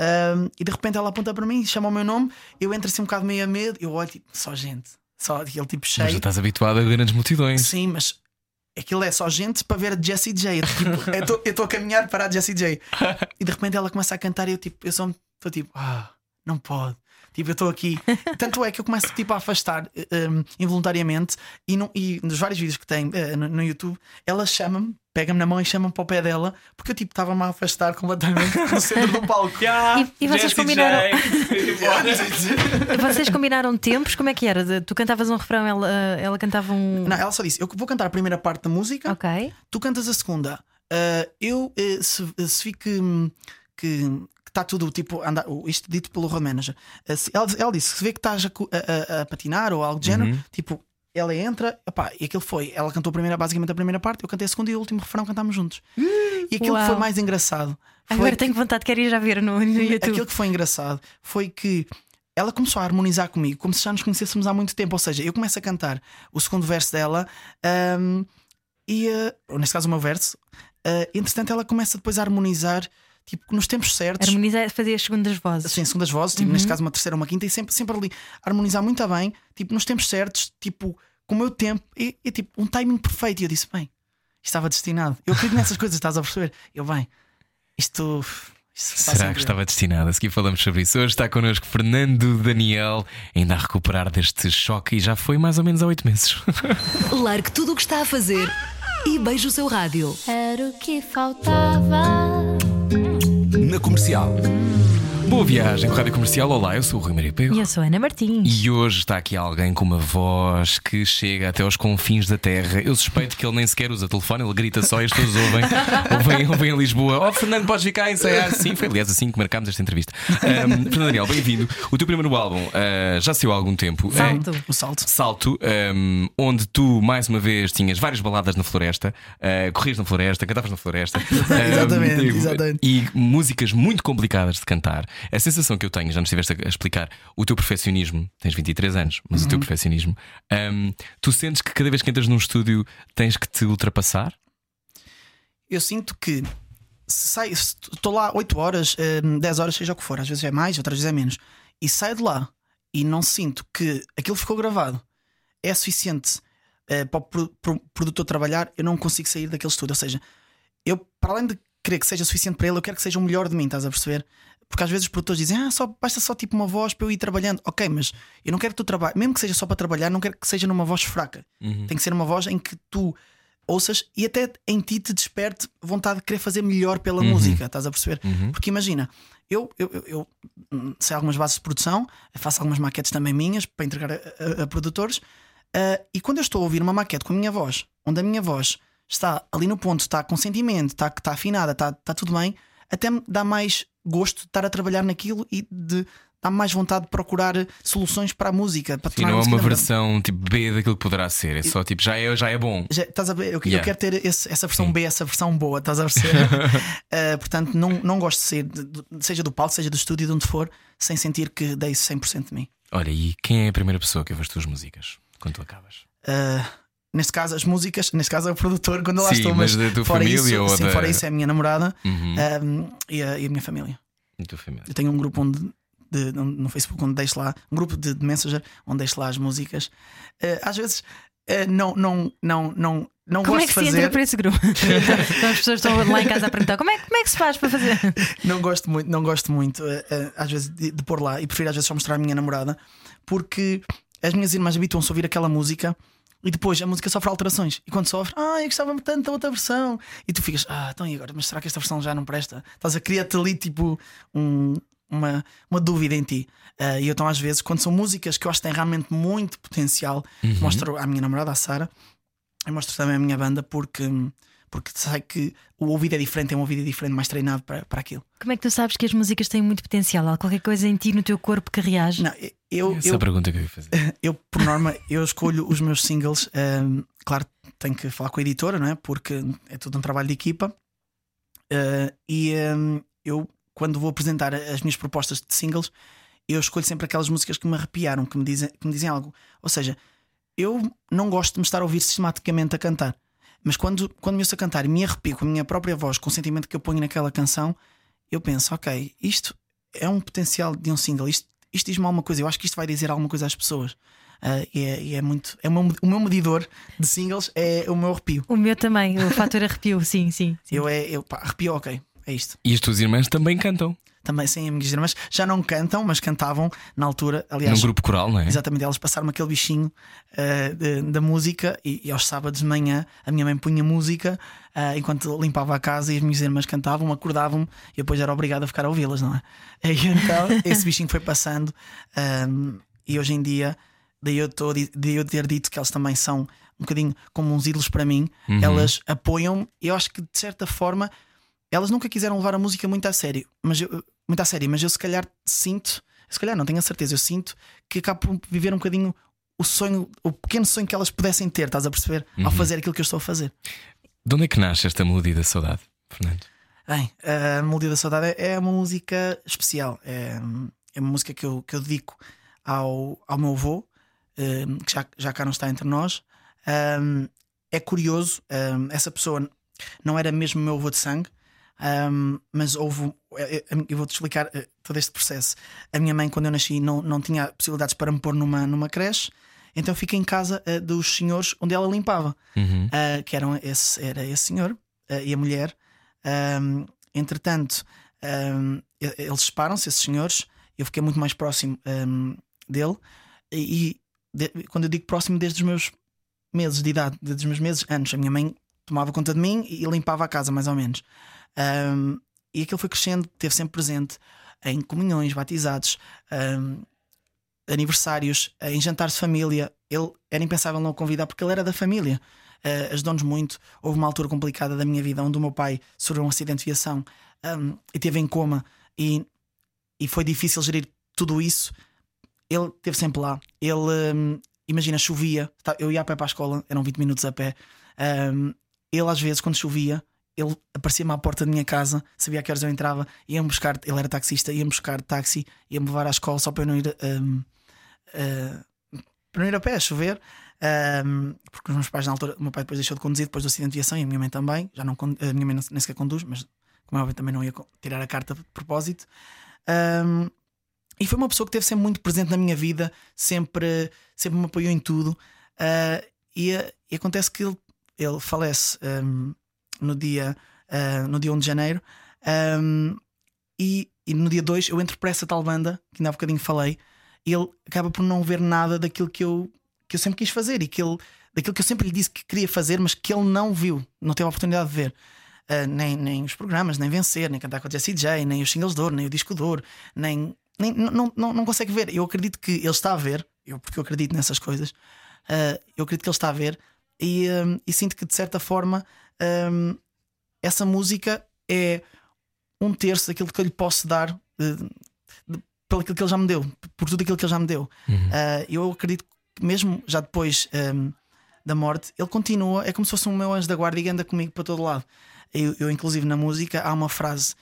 Ah, e de repente ela aponta para mim, chama o meu nome, eu entro assim um bocado meio a medo, eu olho tipo, só gente, só aquele tipo cheio. Mas já estás habituado a grandes multidões. Sim, mas aquilo é só gente para ver a Jessie J. Eu, tipo, eu estou a caminhar para a Jessie J. E de repente ela começa a cantar e eu tipo, eu só estou tipo, ah, não pode. Tipo, eu estou aqui. Tanto é que eu começo tipo, a afastar eh, um, involuntariamente e, não- e nos vários vídeos que tem eh, no, no YouTube, ela chama-me, pega-me na mão e chama-me para o pé dela, porque eu tipo estava-me a afastar completamente do centro do palco. E- e vocês combinaram- Vocês combinaram tempos? Como é que era? Tu cantavas um refrão, ela, ela cantava um. Não, ela só disse: Eu vou cantar a primeira parte da música. Ok. tu cantas a segunda. Ah, eu, eh, se, se vi que que está tudo tipo, anda, o- isto dito pelo road manager, Ah, se- ela, ela disse: se vê que estás a, a- a- patinar ou algo do género, tipo, ela entra, epá, e aquilo foi. Ela cantou a primeira, basicamente a primeira parte, eu cantei a segunda e o último refrão cantámos juntos. E aquilo que Uau. foi mais engraçado foi Agora que- tenho vontade, quero ir já ver no, no YouTube. Aquilo que foi engraçado foi que ela começou a harmonizar comigo como se já nos conhecêssemos há muito tempo. Ou seja, eu começo a cantar o segundo verso dela ahm, e, ah, ou neste caso, o meu verso. ah, entretanto, ela começa depois a harmonizar, tipo, nos tempos certos. Harmonizar, fazer as segundas vozes. Assim, segundas vozes, tipo, neste caso uma terceira ou uma quinta, e sempre, sempre ali harmonizar muito bem, tipo, nos tempos certos, tipo, com o meu tempo, e, e, tipo, um timing perfeito. E eu disse, bem, isto estava destinado. Eu acredito nessas coisas, estás a perceber? Eu, bem, isto. está Será que estava destinado? A seguir falamos sobre isso. Hoje está connosco Fernando Daniel, ainda a recuperar deste choque e já foi mais ou menos há oito meses. Largue tudo o que está a fazer e beije o seu rádio. Era o que faltava. Na comercial. Boa viagem com a Rádio Comercial. Olá, eu sou o Rui Maria Pego. E eu sou a Ana Martins. E hoje está aqui alguém com uma voz que chega até aos confins da terra. Eu suspeito que ele nem sequer usa telefone, ele grita só e as pessoas ouvem. Ouvem, ouvem a Lisboa. Oh, Fernando, podes ficar a ensaiar? Sim, foi aliás assim que marcámos esta entrevista. Ahm, Fernando Daniel, bem-vindo. O teu primeiro álbum ah, já saiu há algum tempo. Salto. O salto. Salto, ahm, onde tu, mais uma vez, tinhas várias baladas na floresta, ah, corrias na floresta, cantavas na floresta. Exatamente, Ahm, exatamente. E músicas muito complicadas de cantar. A sensação que eu tenho, já nos estiveste a explicar, o teu perfeccionismo, tens 23 anos, mas o Uhum. teu perfeccionismo, ahm, tu sentes que cada vez que entras num estúdio tens que te ultrapassar? eu sinto que se sai, se estou lá 8 horas, hum, 10 horas, seja o que for, às vezes é mais, outras vezes é menos, e saio de lá e não sinto que aquilo ficou gravado é suficiente eh, para o pro- pro- produtor trabalhar, eu não consigo sair daquele estúdio. Ou seja, eu, para além de querer que seja suficiente para ele, eu quero que seja o melhor de mim, estás a perceber? Porque às vezes os produtores dizem, ah, só, basta só tipo uma voz para eu ir trabalhando. Ok, mas eu não quero que tu trabalhes, mesmo que seja só para trabalhar, não quero que seja numa voz fraca. Tem que ser uma voz em que tu ouças e até em ti te desperte vontade de querer fazer melhor pela música, estás a perceber? Porque imagina, eu, eu, eu, eu, sei algumas bases de produção, faço algumas maquetes também minhas para entregar a, a- a produtores, ah, e quando eu estou a ouvir uma maquete com a minha voz, onde a minha voz está ali no ponto, está com sentimento, está, está afinada, está, está tudo bem, até me dá mais gosto de estar a trabalhar naquilo e de dá-me mais vontade de procurar soluções para a música. Para a não é uma versão tipo B daquilo que poderá ser, é só tipo, já é, já é bom. Já, estás a ver? Eu, eu Yeah. quero ter esse- essa versão Sim. B, essa versão boa, estás a perceber? Uh, portanto, não, não gosto de ser, de- seja do palco, seja do estúdio, de onde for, sem sentir que dei 100% de mim. Olha, e quem é a primeira pessoa que ouve as tuas músicas quando tu acabas? Uh, neste caso, as músicas, neste caso é o produtor, quando eu lá Sim, estou, mas mas, fora, família isso, ou sim, da- fora isso é a minha namorada Uhum. um, e, a, e a minha família. Tua família. Eu tenho um grupo onde. de- no Facebook onde deixo lá um grupo de, de Messenger onde deixo lá as músicas Uh, às vezes uh, não não não não não Como gosto é que se fazer entra para esse grupo? Então as pessoas estão lá em casa a perguntar como é, como é que se faz para fazer? Não gosto muito, não gosto muito eh, às vezes de, de pôr lá e prefiro às vezes só mostrar a minha namorada porque as minhas irmãs habituam-se a ouvir aquela música e depois a música sofre alterações e quando sofre, ah, eu gostava tanto da outra versão e tu ficas, ah, então e agora? Mas será que esta versão já não presta? Estás a criar-te ali tipo um- uma, uma dúvida em ti. Ah, e eu então às vezes, quando são músicas que eu acho que têm realmente muito potencial, mostro à minha namorada, à Sara, eu mostro também a minha banda porque, porque sei que o ouvido é diferente, é um ouvido diferente, mais treinado para, para aquilo. Como é que tu sabes que as músicas têm muito potencial? Há qualquer coisa em ti, no teu corpo que reage? Não, eu, Essa é eu, a pergunta que eu ia fazer. eu, por norma, eu escolho os meus singles. hum, claro, tenho que falar com a editora, não é? Porque é tudo um trabalho de equipa. Uh, e hum, eu, quando vou apresentar as minhas propostas de singles, eu escolho sempre aquelas músicas que me arrepiaram, que me dizem, que me dizem algo. Ou seja, eu não gosto de me estar a ouvir sistematicamente a cantar. Mas quando, quando me ouço a cantar e me arrepio com a minha própria voz, com o sentimento que eu ponho naquela canção, eu penso, ok, isto é um potencial de um single, isto, isto diz-me alguma coisa, eu acho que isto vai dizer alguma coisa às pessoas. Ah, e, é, e é muito. É o, meu, o meu medidor de singles é o meu arrepio. O meu também, o fator arrepio, sim, sim. sim. Eu é, eu, pá, arrepio, ok, é isto. E as tuas irmãs também cantam Também sem amigos irmãs, já não cantam, mas cantavam na altura. Aliás, num grupo coral, não é? Exatamente, elas passaram aquele bichinho ah, de- da música e, e aos sábados de manhã a minha mãe punha música ah, enquanto limpava a casa e as minhas irmãs cantavam, acordavam e depois era obrigado a ficar a ouvi-las, não é? E então esse bichinho foi passando ahm, e hoje em dia, daí eu, tô, daí eu ter dito que elas também são um bocadinho como uns ídolos para mim, elas apoiam e eu acho que de certa forma elas nunca quiseram levar a música muito a sério, mas eu, muito a sério, mas eu se calhar sinto, se calhar não tenho a certeza, eu sinto que acabo por viver um bocadinho o sonho, o pequeno sonho que elas pudessem ter, estás a perceber? Ao fazer aquilo que eu estou a fazer. De onde é que nasce esta melodia da saudade, Fernando? Bem, a Melodia da Saudade é uma música especial. É, é uma música que eu, que eu dedico ao, ao meu avô, eh, que já, já cá não está entre nós. Um, é curioso, um, essa pessoa não era mesmo meu avô de sangue, um, mas houve. Eu eu vou-te explicar eh, todo este processo. A minha mãe, quando eu nasci, não, não tinha possibilidades para me pôr numa, numa creche, então fiquei em casa eh, dos senhores onde ela limpava, Uhum. ah, que eram esse, era esse senhor ah, e a mulher. Um, entretanto, um, eles separam-se, esses senhores. Eu fiquei muito mais próximo um, dele. E, e de- quando eu digo próximo, desde os meus meses de idade, desde os meus meses, anos, a minha mãe tomava conta de mim e limpava a casa, mais ou menos. Um, e aquilo foi crescendo, esteve sempre presente em comunhões, batizados, um, aniversários, em jantares de família. Ele era impensável não o convidar porque ele era da família. Uh, Ajudou-nos muito. Houve uma altura complicada da minha vida onde o meu pai sofreu um acidente de viação um, e teve em coma e, e foi difícil gerir tudo isso. Ele esteve sempre lá. Ele, um, imagina, chovia. Tá- Eu ia a pé para a escola, eram 20 minutos a pé. Um, ele, às vezes, quando chovia, ele aparecia-me à porta da minha casa, sabia que horas eu entrava, ia-me buscar. Ele era taxista, ia-me buscar táxi, ia-me levar à escola só para eu não ir. um, uh, para não ir a pé, a chover. Um, porque os meus pais, na altura, o meu pai depois deixou de conduzir depois do acidente de viação e a minha mãe também. Já não, a minha mãe nem sequer conduz, mas como é óbvio, também não ia tirar a carta de propósito. Um, e foi uma pessoa que esteve sempre muito presente na minha vida, sempre, sempre me apoiou em tudo. Uh, e, e acontece que ele, ele falece um, no, dia, uh, no dia 1 de janeiro. Um, e, e no dia 2 eu entro para essa tal banda, que ainda há bocadinho falei, e ele acaba por não ver nada daquilo que eu, que eu sempre quis fazer e que ele, daquilo que eu sempre lhe disse que queria fazer, mas que ele não viu, não teve a oportunidade de ver. Uh, nem, nem os programas, nem vencer, nem cantar com a Jessie J, nem os singles de ouro, nem o disco de ouro, nem, nem não, não, não consegue ver. Eu acredito que ele está a ver, eu, porque eu acredito nessas coisas, uh, eu acredito que ele está a ver e, um, e sinto que de certa forma essa música é um terço daquilo que eu lhe posso dar pelo aquilo que ele já me deu, por tudo aquilo que ele já me deu. Uh, eu acredito que mesmo já depois um, da morte, ele continua, é como se fosse um meu anjo da guarda e anda comigo para todo lado. Eu, eu, inclusive, na música há uma frase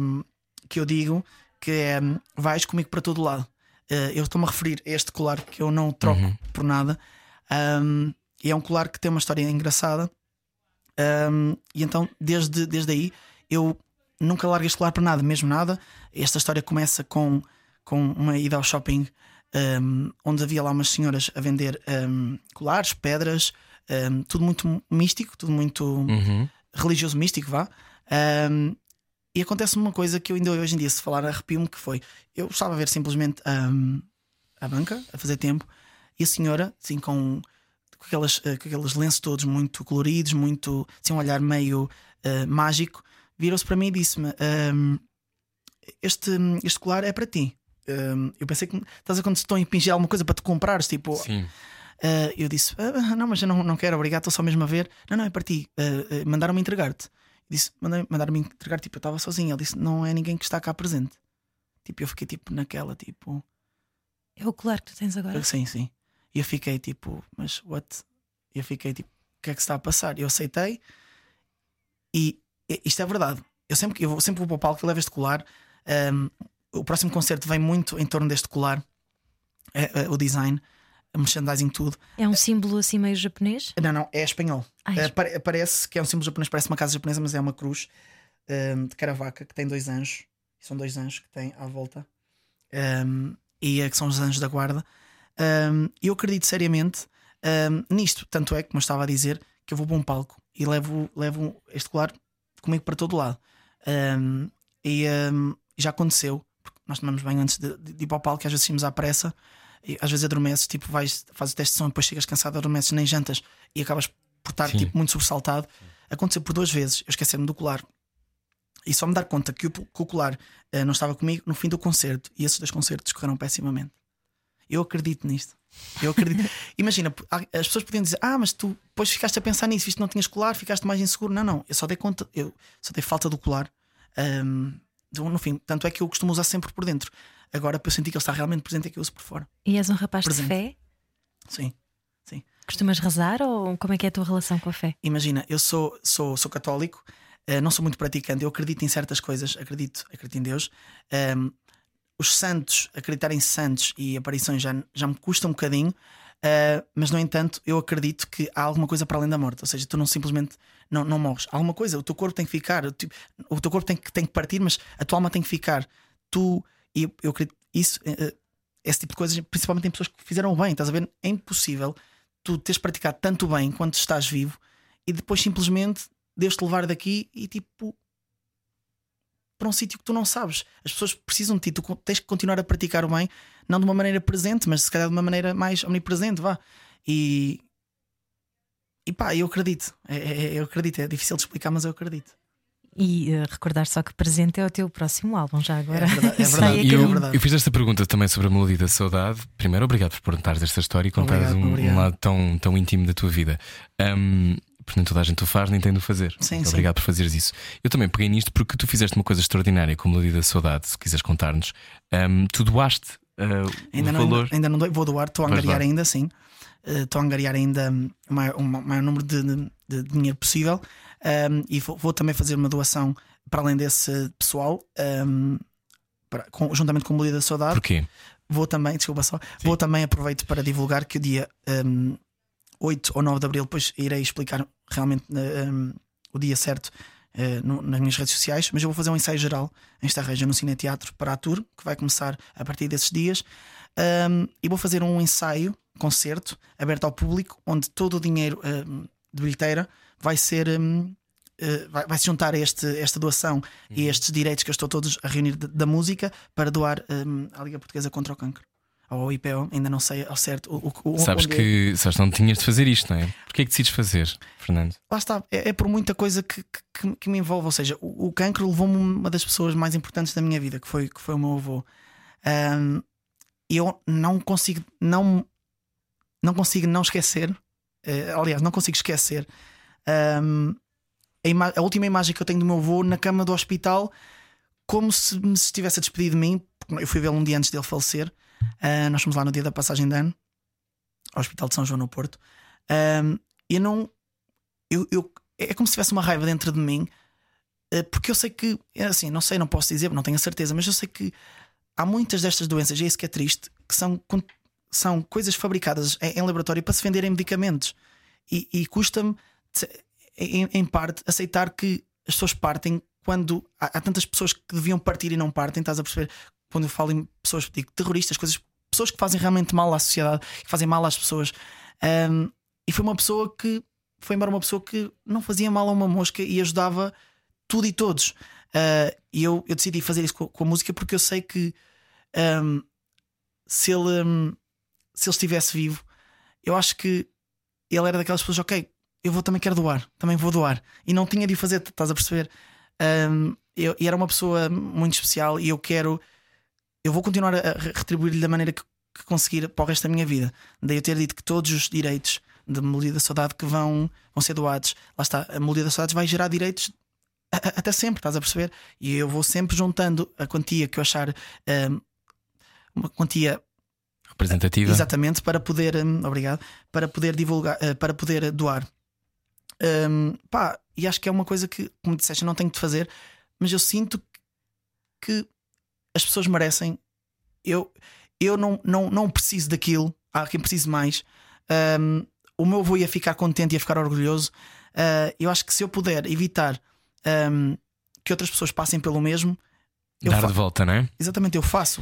um, que eu digo que é vais comigo para todo lado. Uh, eu estou-me a referir a este colar que eu não troco Uhum. por nada. E é um colar que tem uma história engraçada. Um, e então, desde, desde aí, eu nunca largo este colar para nada, mesmo nada. Esta história começa com, com uma ida ao shopping um, onde havia lá umas senhoras a vender um, colares, pedras, tudo muito místico, tudo muito Uhum. religioso místico, vá. E acontece uma coisa que eu ainda hoje em dia, se falar, arrepio-me que foi. Eu estava a ver simplesmente a banca, a fazer tempo, e a senhora, assim, com, com, aquelas, eh, com aqueles lenços todos muito coloridos, muito. assim, um olhar meio eh, mágico, virou-se para mim e disse-me: um, este, este colar é para ti. Um, eu pensei que estás a quando se estão a impingir alguma coisa para te comprares, tipo, Sim. Ah, eu disse: "Ah, Não, mas eu não, não quero, obrigado, estou só mesmo a ver. Não, não, é para ti. Ah, ah, Mandaram-me entregar-te. Disse: "Mandei- Mandaram-me entregar, tipo, eu estava sozinho. Ele disse: Não é ninguém que está cá presente. Tipo, eu fiquei tipo naquela, tipo, É o colar que tu tens agora. sim, sim. E eu fiquei tipo, mas what? Eu fiquei tipo, o que é que se está a passar? Eu aceitei e e- isto é verdade. Eu sempre, eu vou- sempre vou para o palco e levo este colar. Um, o próximo concerto vem muito em torno deste colar, é, é, o design, o merchandising, tudo. É um símbolo assim meio japonês. Não, não, é espanhol. Ah, é Eh, pare- parece que é um símbolo japonês, parece uma casa japonesa, mas é uma cruz um, de caravaca que tem dois anjos. São dois anjos que tem à volta. Um, e é que são os anjos da guarda. Um, eu acredito seriamente um, nisto. Tanto é que, como eu estava a dizer, que eu vou para um palco e levo, levo este colar comigo para todo lado. Um, e já aconteceu, porque nós tomamos bem antes de, de ir para o palco, às vezes saímos à pressa. E às vezes adormeces, tipo, vais, fazes o teste de som, depois chegas cansado, adormeces, nem jantas e acabas por estar Sim. tipo, muito sobressaltado. Aconteceu por duas vezes, eu esqueci-me do colar e só me dar conta que o, que o colar eh, não estava comigo no fim do concerto e esses dois concertos correram pessimamente. Eu acredito nisto. Eu acredito. Imagina, as pessoas podiam dizer: Ah, mas tu depois ficaste a pensar nisso, visto que não tinhas colar, ficaste mais inseguro. Não, não, eu só dei conta, eu só dei falta do colar. Então, no fim, tanto é que eu costumo usar sempre por dentro. Agora, para eu sentir que ele está realmente presente, é que eu uso por fora. E és um rapaz Presente. de fé? Sim. Costumas rezar ou como é que é a tua relação com a fé? Imagina, eu sou, sou, sou católico, eh, não sou muito praticante, eu acredito em certas coisas, acredito, acredito em Deus. Ehm, os santos, acreditar em santos e aparições já, já me custa um bocadinho, eh, mas no entanto, eu acredito que há alguma coisa para além da morte, ou seja, tu não simplesmente não, não morres. Há alguma coisa, o teu corpo tem que ficar, o, tipo, teu corpo tem que, tem que partir, mas a tua alma tem que ficar. Tu, e eu, eu acredito, isso, eh, esse tipo de coisas, principalmente em pessoas que fizeram o bem, estás a ver? É impossível tu teres praticado tanto bem quando estás vivo e depois simplesmente Deus te levar daqui e tipo para um sítio que tu não sabes. As pessoas precisam de ti, tu tens que continuar a praticar o bem, não de uma maneira presente, mas se calhar de uma maneira mais omnipresente, vá. E, e pá, eu acredito. É, é- eu acredito, é difícil de explicar, mas eu acredito. E eh, recordar só que presente é o teu próximo álbum, já agora. É verdade, é verdade. E E eu- eu, fiz esta pergunta também sobre a melodia da saudade. Primeiro, obrigado por perguntares esta história e contares um, um lado tão, tão íntimo da tua vida. Um, porque nem toda a gente o faz, nem tem de o fazer. Sim, Muito sim. Obrigado por fazeres isso. Eu também peguei nisto porque tu fizeste uma coisa extraordinária com melodia da saudade, se quiseres contar-nos. Um, tu doaste uh, Ainda o não, valor. ainda, ainda não dou, vou doar, estou a angariar ainda, sim. Eh, Estou a angariar ainda o maior, o maior número de, de- de dinheiro possível Um, e vou, vou também fazer uma doação para além desse pessoal, um, para- com- juntamente com o Melodia da Saudade. Porquê? Vou também, desculpa só, vou também aproveito para divulgar que o dia um, 8 ou 9 de abril, depois irei explicar realmente um, o dia certo uh, no- nas minhas redes sociais, mas eu vou fazer um ensaio geral em Estarreja no Cine Teatro para a tour, que vai começar a partir desses dias. Um, e vou fazer um ensaio, concerto, aberto ao público, onde todo o dinheiro um, de bilheteira vai ser. um, uh, vai, vai se juntar a este, esta doação e estes direitos que eu estou todos a reunir de- da música para doar à Liga Portuguesa contra o Cancro. Ou ao IPO, ainda não sei ao certo. O, o- o- Sabes onde é. que sabes, não tinhas de fazer isto, não é? Porquê é que decides fazer, Fernando? Lá está, é, é por muita coisa que, que- que, me envolve. Ou seja, o, o cancro levou-me uma das pessoas mais importantes da minha vida, que foi, que foi o meu avô. E eu não consigo não, não consigo não esquecer. eh, aliás, não consigo esquecer ahm, a, a última imagem que eu tenho do meu avô na cama do hospital, como se me estivesse a despedir de mim. porque Eu fui vê-lo um dia antes dele falecer. Ah, nós fomos lá no dia da passagem de ano, ao Hospital de São João no Porto. Ahm, eu não. Eu, eu- é como se tivesse uma raiva dentro de mim, eh, porque eu sei que, é assim, não sei, não posso dizer, não tenho a certeza, mas eu sei que há muitas destas doenças, e é isso que é triste, que são, são coisas fabricadas em, em laboratório para se venderem medicamentos. E, e custa-me, em, em parte, aceitar que as pessoas partem quando há tantas pessoas que deviam partir e não partem, estás a perceber? Quando eu falo em pessoas, digo terroristas, coisas, pessoas que fazem realmente mal à sociedade, que fazem mal às pessoas. Ahm, e foi uma pessoa que foi embora uma pessoa que não fazia mal a uma mosca e ajudava tudo e todos. Ah, e eu, eu decidi fazer isso com, com a música porque eu sei que ahm, se, ele, ahm, se ele estivesse vivo, eu acho que ele era daquelas pessoas, ok, eu vou também quero doar, também vou doar. E não tinha de fazer, estás a perceber? Ahm, eu, e era uma pessoa muito especial e eu quero, eu vou continuar a, retribuir-lhe da maneira que, que conseguir para o resto da minha vida. Daí eu ter dito que todos os direitos de Melodia da Saudade que vão, vão ser doados. Lá está, a Melodia da Saudade vai gerar direitos a- a- até sempre, estás a perceber? E eu vou sempre juntando a quantia que eu achar hum, uma quantia Representativa. exatamente para poder, hum, obrigado, para poder divulgar, eh, para poder doar. Hum, pá, e acho que é uma coisa que, como disseste, não tenho de fazer, mas eu sinto que as pessoas merecem. Eu, eu não, não, não preciso daquilo, há quem precise mais. Hum, o meu avô ia ficar contente, ia ficar orgulhoso. Uh, eu acho que se eu puder evitar hum, que outras pessoas passem pelo mesmo, Dar de volta, não é? exatamente, eu faço.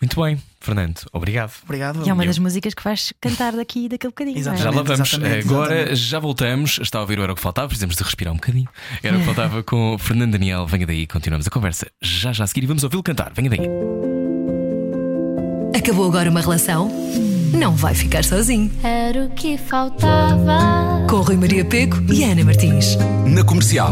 Muito bem, Fernando, obrigado. Obrigado. E é uma das músicas que vais cantar daqui daqui a bocadinho. não é? Já lá Exatamente, vamos. exatamente, Agora exatamente. já voltamos. Está a ouvir o Era o que Faltava. Precisamos de respirar um bocadinho. Era o que faltava com o Fernando Daniel. Venha daí, continuamos a conversa já já a seguir e vamos ouvi-lo cantar. Venha daí. Acabou agora uma relação? Não vai ficar sozinho. Era o que faltava. Com Rui Maria Peco e Ana Martins. Na comercial.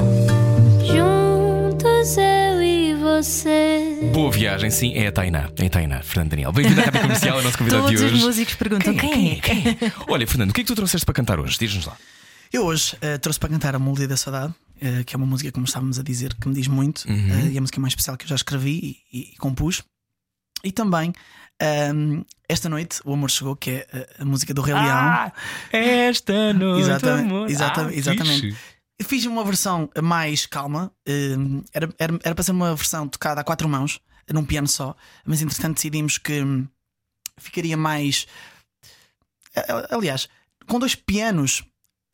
Juntos eu e você. Boa viagem, sim, é a Tainá. É a Tainá, Fernando Daniel. Bem-vindo à Rádio Comercial, é o nosso convidado Todos de os hoje. músicos perguntam quem, é? Quem é? Olha, Fernando, o que é que tu trouxeste para cantar hoje? Diz-nos lá. Eu hoje eh, trouxe para cantar a Melodia da Saudade, eh, que é uma música, como estávamos a dizer, que me diz muito, eh, e é a música mais especial que eu já escrevi e, e- e compus. E também, ehm, esta noite, O Amor Chegou, que é a música do Rei Ah, esta noite. Exatamente, amor. exatamente, Ah, exatamente. Fiz uma versão mais calma, ehm, era, era, era para ser uma versão tocada a quatro mãos, num piano só, mas entretanto decidimos que hum, ficaria mais. Aliás, com dois pianos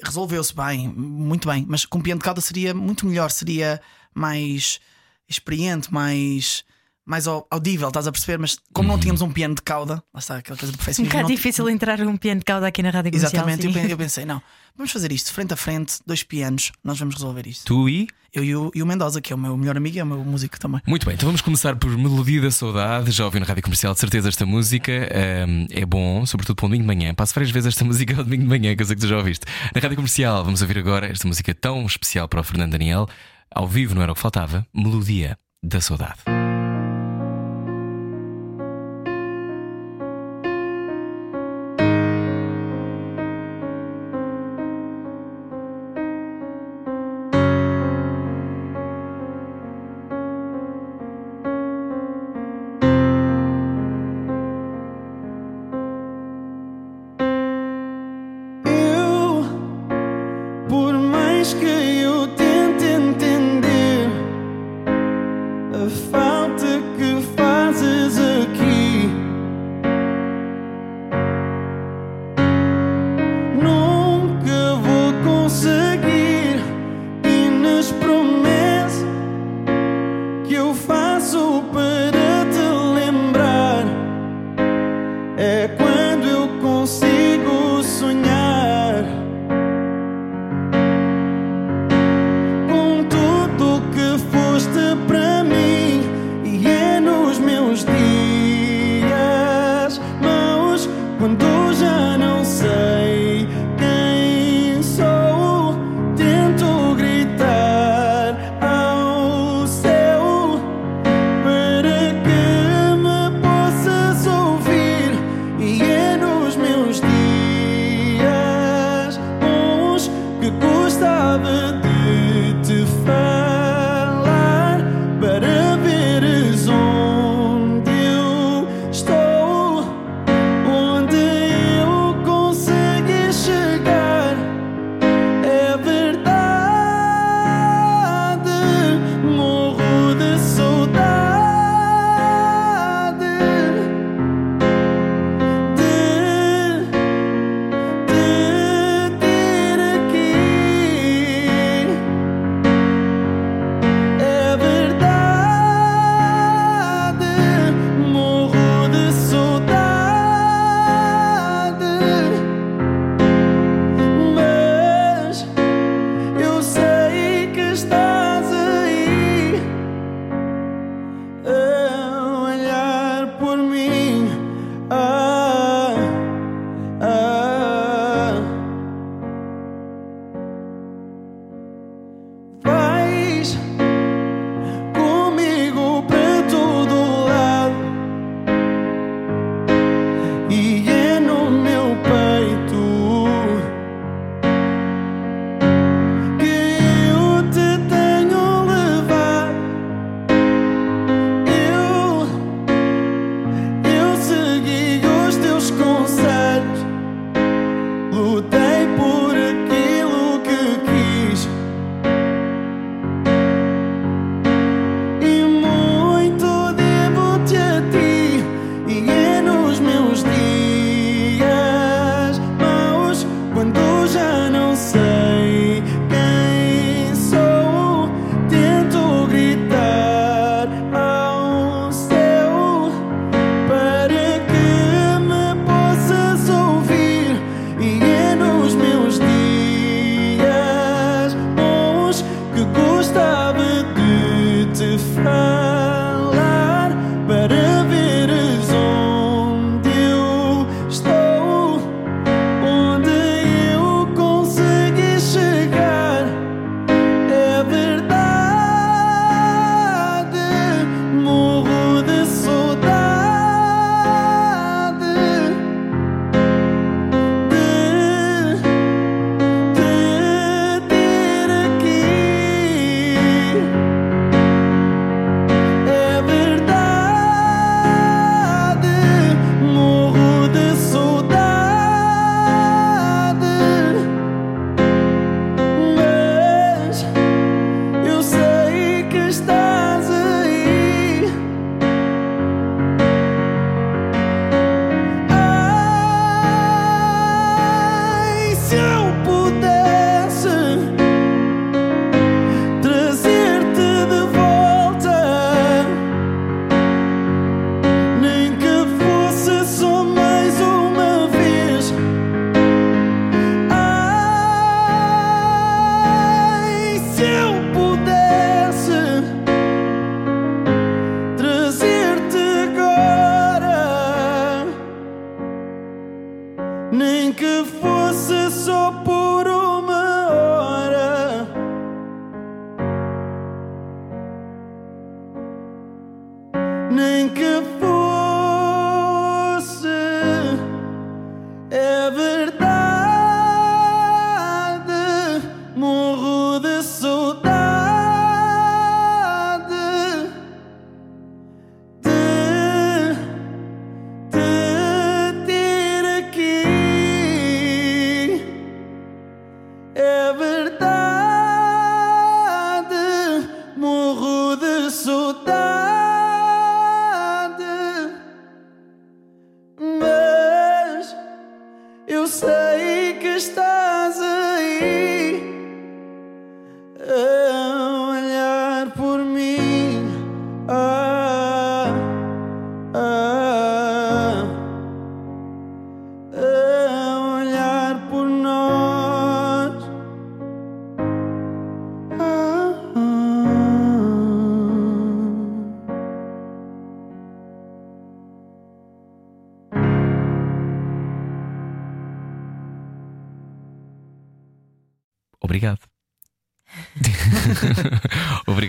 resolveu-se bem, muito bem, mas com piano de cauda seria muito melhor, seria mais experiente, mais. Mais au- audível, estás a perceber? Mas como não tínhamos um piano de cauda, lá está aquela coisa do Um perfeccionismo. bocado não- difícil entrar um piano de cauda aqui na rádio comercial. Exatamente, eu eu pensei, não, vamos fazer isto frente a frente, dois pianos, nós vamos resolver isto. Tu e? Eu e o, e o Mendoza, que é o meu melhor amigo e é o meu músico também. Muito bem, então vamos começar por Melodia da Saudade. Já ouvi na rádio comercial, de certeza, esta música. Ahm, é bom, sobretudo para o domingo de manhã. Passo várias vezes esta música ao domingo de manhã, que eu sei que tu já ouviste. Na rádio comercial, vamos ouvir agora esta música tão especial para o Fernando Daniel. Ao vivo, não era o que faltava. Melodia da Saudade.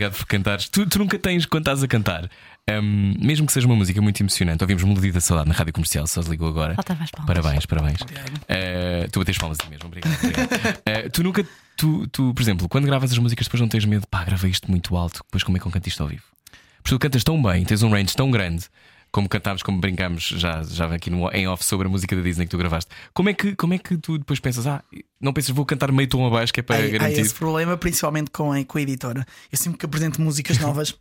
Por cantares. Tu, tu nunca tens, quando estás a cantar, hum, mesmo que seja uma música muito emocionante, ouvimos Melodia da Saudade na rádio comercial, só se ligou agora. Faltava as palmas. Parabéns, parabéns. Eh, tu bates palmas mesmo, obrigado. obrigado. Eh, tu nunca, tu, tu, por exemplo, quando gravas as músicas, depois não tens medo, pá, gravei isto muito alto, depois como é que eu canto isto ao vivo? Porque tu cantas tão bem, tens um range tão grande, como cantámos, como brincámos já, já aqui no, em off sobre a música da Disney que tu gravaste. Como é que, como é que tu depois pensas, ah, não pensas, vou cantar meio tom abaixo que é para Há- Há garantir? esse problema, principalmente com a, com a editora. Eu sempre que apresento músicas novas.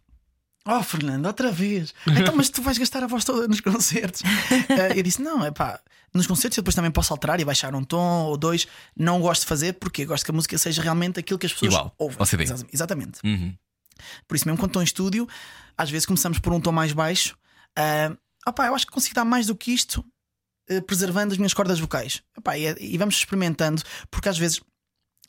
Oh, Fernando, outra vez. Então, mas tu vais gastar a voz toda nos concertos. Eh, eu disse: não, é pá, nos concertos eu depois também posso alterar e baixar um tom ou dois. Não gosto de fazer porque gosto que a música seja realmente aquilo que as pessoas Igual, ouvem. Exatamente. Uhum. Por isso, mesmo quando estou em estúdio, às vezes começamos por um tom mais baixo. Ah, opá, eu acho que consigo dar mais do que isto, eh, preservando as minhas cordas vocais. Opá, e, é- e vamos experimentando, porque às vezes,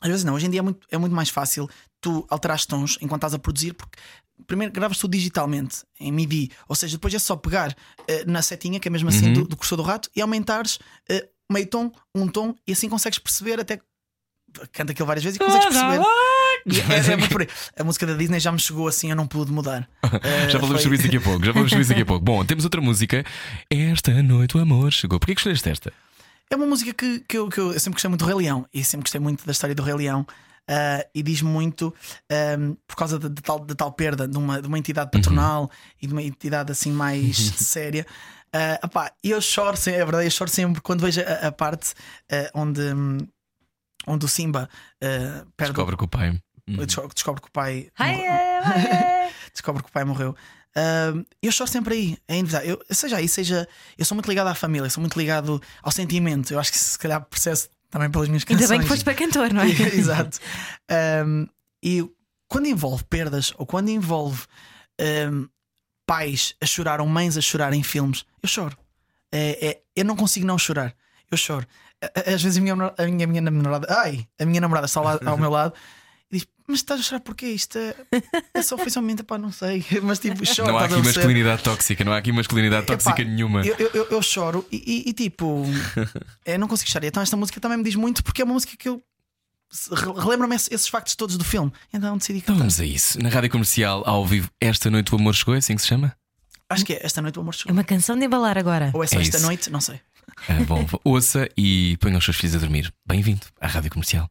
às vezes não, hoje em dia é muito, é muito mais fácil tu alterares tons enquanto estás a produzir, porque primeiro gravas tudo digitalmente, em MIDI, ou seja, depois é só pegar eh, na setinha, que é mesmo assim Uhum. do, do cursor do rato, e aumentares eh, meio tom, um tom, e assim consegues perceber até. Canta aquilo várias vezes e consegues perceber. É- é. A música da Disney já me chegou assim, eu não pude mudar. Eh, Já falamos foi- sobre isso daqui a pouco. Já falamos sobre isso daqui a pouco. Bom, temos outra música. Esta noite o amor chegou. Porquê que escolheste esta? É uma música que, que, eu, que eu, eu sempre gostei muito do Rei Leão e sempre gostei muito da história do Rei Leão. ah, e diz muito ahm, por causa de, de tal, de tal perda de uma, de uma entidade patronal e de uma entidade assim mais séria. Ah, epá, eu choro é verdade, eu choro sempre quando vejo a, a parte ah, onde, hum, onde o Simba ah, perde Descobre que o pai. Hum. descobre, que o pai Ai, morre- ai, ai. descobre que o pai morreu. Ah, eu choro sempre aí, é inevitável. Eu, seja aí, seja. Eu sou muito ligado à família, sou muito ligado ao sentimento. Eu acho que se calhar processo também pelas minhas Ainda canções. bem que foste para cantor, não é? Exato. Um, e quando envolve perdas ou quando envolve um, pais a chorar ou mães a chorar em filmes, eu choro. É, é- eu não consigo não chorar. Eu choro. Às vezes a minha, a minha, a minha namorada, ai, a minha namorada está lá ao meu lado Mas estás a chorar porquê? Isto é, é só foi somente, pá, não sei. Mas tipo, choro. Não há aqui masculinidade tóxica, não há aqui masculinidade Epá, tóxica nenhuma. Eu, eu, eu- choro e, e- e, tipo, eu não consigo chorar. Então esta música também me diz muito porque é uma música que eu se- re- relembra-me esses, factos todos do filme. Então decidi Então cantar. vamos a isso. Na rádio comercial, ao vivo, esta noite o amor chegou, é assim que se chama? Acho que é esta noite o amor É chegou. uma canção de embalar agora. Ou é só É esta isso. noite, não sei. Ah, bom, ouça e ponha os seus filhos a dormir. Bem-vindo à rádio comercial.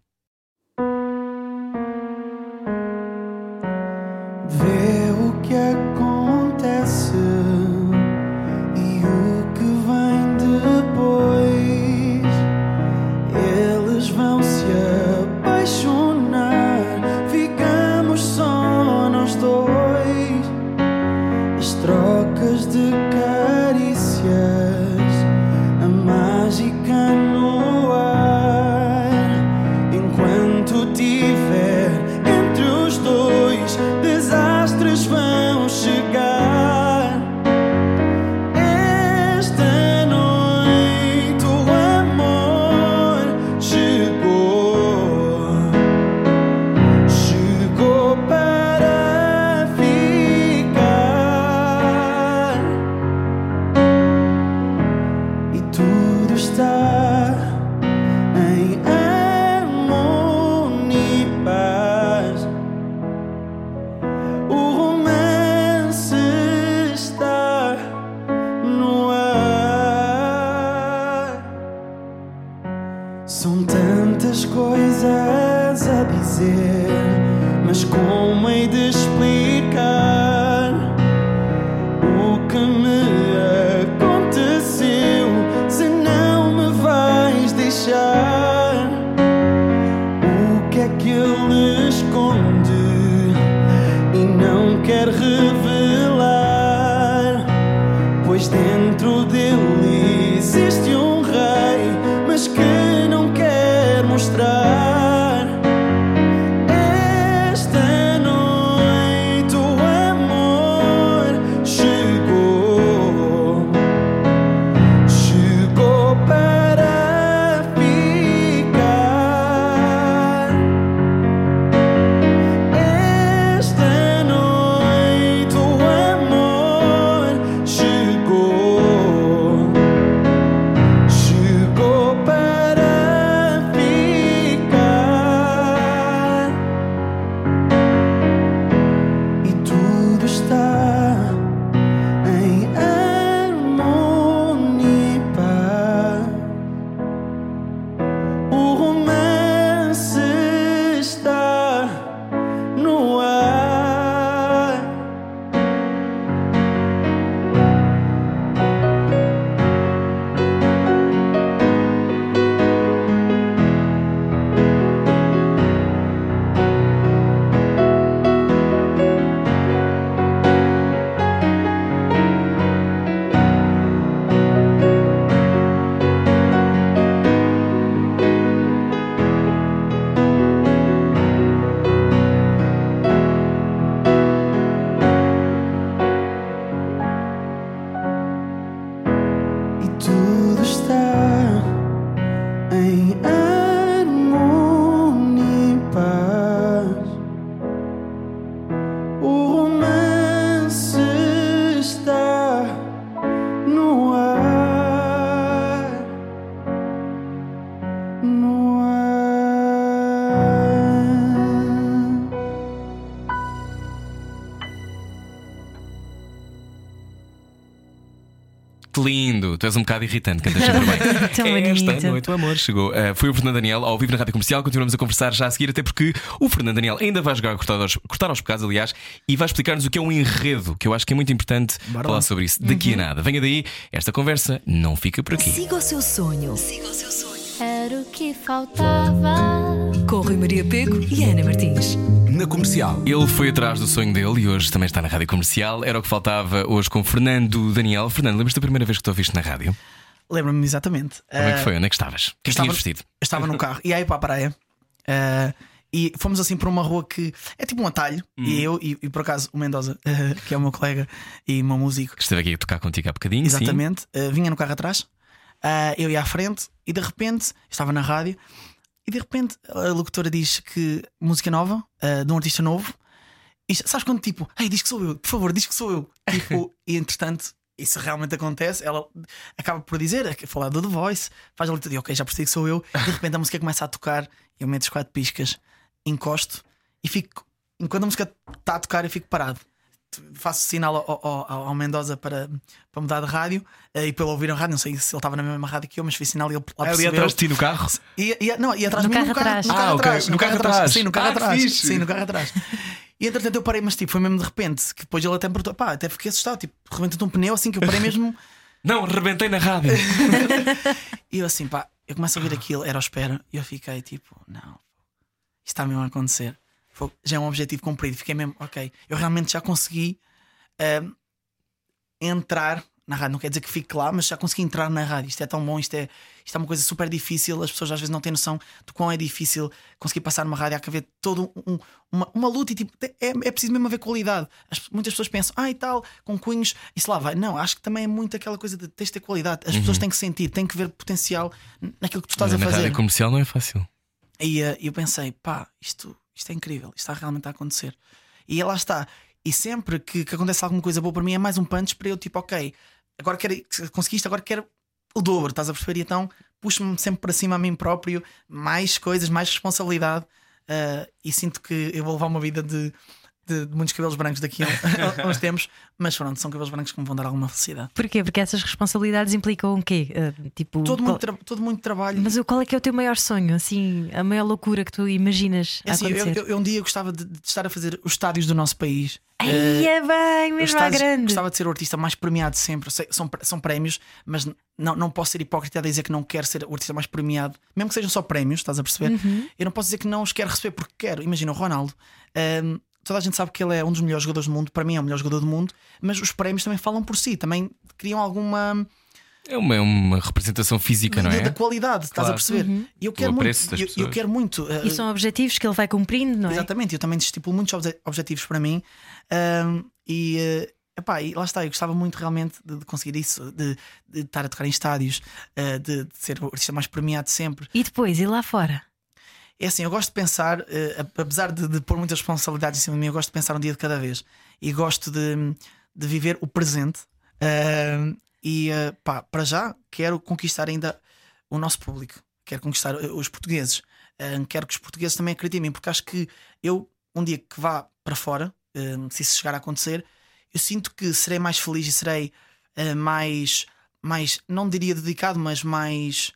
Vê o que acontece tu és um bocado irritante, cantas sempre bem. Tão Esta bonito. noite o amor chegou. Uh, foi o Fernando Daniel ao vivo na rádio comercial. Continuamos a conversar já a seguir, até porque o Fernando Daniel ainda vai jogar cortar aos, cortar aos pecados, aliás, e vai explicar-nos o que é um enredo, que eu acho que é muito importante falar sobre isso. Daqui a nada. Venha daí, esta conversa não fica por aqui. Siga o seu sonho. Era o que faltava. Com Rui Maria Pego e Ana Martins. Na comercial. Ele foi atrás do sonho dele e hoje também está na rádio comercial. Era o que faltava hoje com Fernando Daniel. Fernando, lembras-te da primeira vez que tu ouviste na rádio? Lembro-me exatamente. Como é que Ah, foi? Onde é que estavas? O que é que estava- tinhas vestido? Eu estava no carro e aí para a praia. ah, e fomos assim por uma rua que é tipo um atalho. Hum. E eu, e, e por acaso, o Mendoza, ah, que é o meu colega e meu músico, Que esteve aqui a tocar contigo há bocadinho. sim. exatamente, ah, vinha no carro atrás, ah, eu ia à frente e de repente estava na rádio. E de repente a locutora diz que música nova, ah, de um artista novo. E sabes quando tipo, ei, diz que sou eu, por favor, diz que sou eu. Tipo, e entretanto, isso realmente acontece. Ela acaba por dizer, a falar do The Voice, faz a leitura e ok, já percebi que sou eu. E de repente a música começa a tocar, eu meto os quatro piscas, encosto e fico. Enquanto a música está a tocar, eu fico parado. Faço sinal ao, ao- ao- ao Mendoza para, para mudar de rádio eh, e pelo ouvir a rádio, não sei se ele estava na mesma rádio que eu, mas fiz sinal e ele lá Ali percebeu. atrás de ti no carro? E, e, não, e atrás No de mim, carro no carro, atrás. no carro Ah, ok. atrás, No carro atrás. Sim, no carro Ah, atrás. fixe. Sim, no carro atrás. E entretanto eu parei, mas tipo, foi mesmo de repente. Que depois ele até me perguntou, pá, até fiquei assustado. Tipo, rebenta-te um pneu assim que eu parei mesmo. Não, rebentei na rádio. e eu assim, pá, eu começo a ouvir aquilo, era à espera. E eu fiquei tipo, não, isto está mesmo a acontecer. Já é um objetivo cumprido. Fiquei mesmo, ok, eu realmente já consegui ahm, entrar na rádio. Não quer dizer que fique lá, mas já consegui entrar na rádio. Isto é tão bom, isto é, isto é uma coisa super difícil. As pessoas às vezes não têm noção de quão é difícil conseguir passar numa rádio. Há que haver todo um- uma, uma luta e tipo, é, é preciso mesmo haver qualidade. As- muitas pessoas pensam, ah, e tal, com cunhos, isso lá vai. Não, acho que também é muito aquela coisa de tens de ter qualidade. As pessoas têm que sentir, têm que ver potencial naquilo que tu estás Mas a na fazer. rádio comercial não é fácil. E eh, eu pensei, pá, isto, isto é incrível, isto está realmente a acontecer. E lá está. E sempre que, que acontece alguma coisa boa para mim é mais um punch para eu, tipo, ok, agora quero, conseguiste, agora quero o dobro, estás a perceber? Então puxo-me sempre para cima a mim próprio, mais coisas, mais responsabilidade. eh, e sinto que eu vou levar uma vida de, de, de muitos cabelos brancos daqui a, uns tempos, mas pronto, são cabelos brancos que me vão dar alguma felicidade. Porquê? Porque essas responsabilidades implicam o quê? Ah, tipo, Todo qual- muito, tra- todo muito trabalho. Mas o- qual é que é o teu maior sonho? Assim, a maior loucura que tu imaginas É assim, eu, acontecer? eu- eu um dia gostava de, de estar a fazer os estádios do nosso país. Ai, Eh, é bem, Eu mesmo à grande. Gostava de ser o artista mais premiado sempre. Eu sei, são, são prémios, mas não, não posso ser hipócrita a dizer que não quero ser o artista mais premiado, mesmo que sejam só prémios, estás a perceber? Uhum. Eu não posso dizer que não os quero receber porque quero. Imagina o Ronaldo. hum, toda a gente sabe que ele é um dos melhores jogadores do mundo, para mim é o melhor jogador do mundo, mas os prémios também falam por si, também criam alguma É uma, é uma representação física, não é? da qualidade, estás Claro. a perceber? E eu quero muito, eu, eu quero muito. uh, E são objetivos que ele vai cumprindo, não é? Exatamente, eu também estipulo muitos obje- objetivos para mim ahm, e, eh, epá, e lá está, eu gostava muito realmente de, de conseguir isso, de, de estar a tocar em estádios, eh, de, de ser o artista mais premiado sempre. E depois, e lá fora? É assim, eu gosto de pensar, eh, ap- apesar de, de pôr muitas responsabilidades em cima de mim, eu gosto de pensar um dia de cada vez e gosto de, de viver o presente. Ahm, e eh, pá, para já quero conquistar ainda o nosso público, quero conquistar os portugueses, Ahm, quero que os portugueses também acreditem em mim, porque acho que eu, um dia que vá para fora, se isso chegar a acontecer, eu sinto que serei mais feliz e serei mais, mais, não diria dedicado, mas mais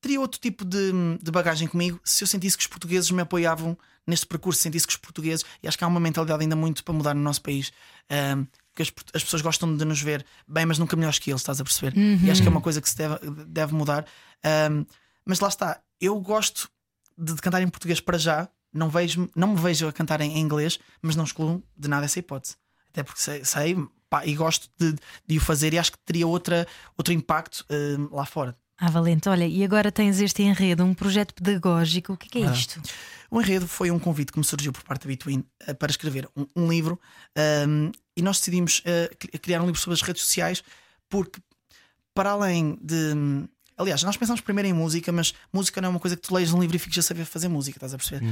teria outro tipo de, de bagagem comigo se eu sentisse que os portugueses me apoiavam neste percurso, sentisse que os portugueses, e acho que há uma mentalidade ainda muito para mudar no nosso país, ahm, que as, as pessoas gostam de nos ver bem, mas nunca melhores que eles, estás a perceber? E acho que é uma coisa que se deve, deve mudar. Ahm, mas lá está, eu gosto de, de cantar em português para já, não, vejo, não me vejo a cantar em, em inglês, mas não excluo de nada essa hipótese. Até porque sei, sei, pá, e gosto de, de o fazer e acho que teria outra, outro impacto ahm, lá fora. Ah, Valente, olha, e agora tens este enredo, um projeto pedagógico. O que é, que é Ah. isto? O enredo foi um convite que me surgiu por parte da Between eh, para escrever um, um livro ahm, e nós decidimos cri- criar um livro sobre as redes sociais porque, para além de. Aliás, nós pensamos primeiro em música, mas música não é uma coisa que tu leias um livro e fiques a saber fazer música, estás a perceber?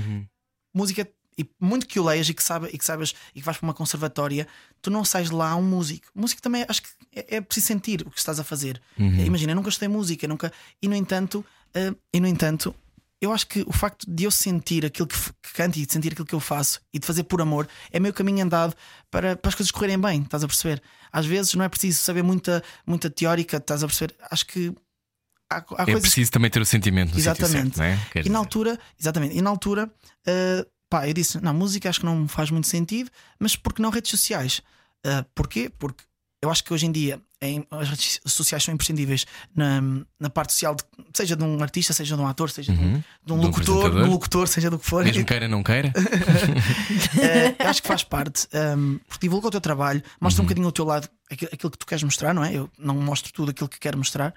Música, e muito que o leias e que, sabe, e que saibas e que vais para uma conservatória, tu não sais de lá um músico. Música também acho que é, é preciso sentir o que estás a fazer. Imagina, eu nunca estudei música, nunca. E no entanto, eh, e no entanto eu acho que o facto de eu sentir aquilo que, que canto e de sentir aquilo que eu faço e de fazer por amor é meio caminho andado para, para as coisas correrem bem, estás a perceber? Às vezes não é preciso saber muita, muita teórica, estás a perceber? Acho que há, há É coisas preciso também ter o sentimento no Exatamente. certo, é? E na dizer. altura, exatamente, e na altura, uh, pá, eu disse: não, música acho que não faz muito sentido, mas por que não redes sociais? Uh, porquê? Porque eu acho que hoje em dia em- as redes sociais são imprescindíveis na, na parte social, de- seja de um artista, seja de um ator, seja de um- de um, De um locutor, de apresentador. um locutor, seja do que for. Mesmo queira, não queira. Eu acho que faz parte, um, porque divulga o teu trabalho, mostra um bocadinho o teu lado, aquilo, aquilo que tu queres mostrar, não é? Eu não mostro tudo aquilo que quero mostrar.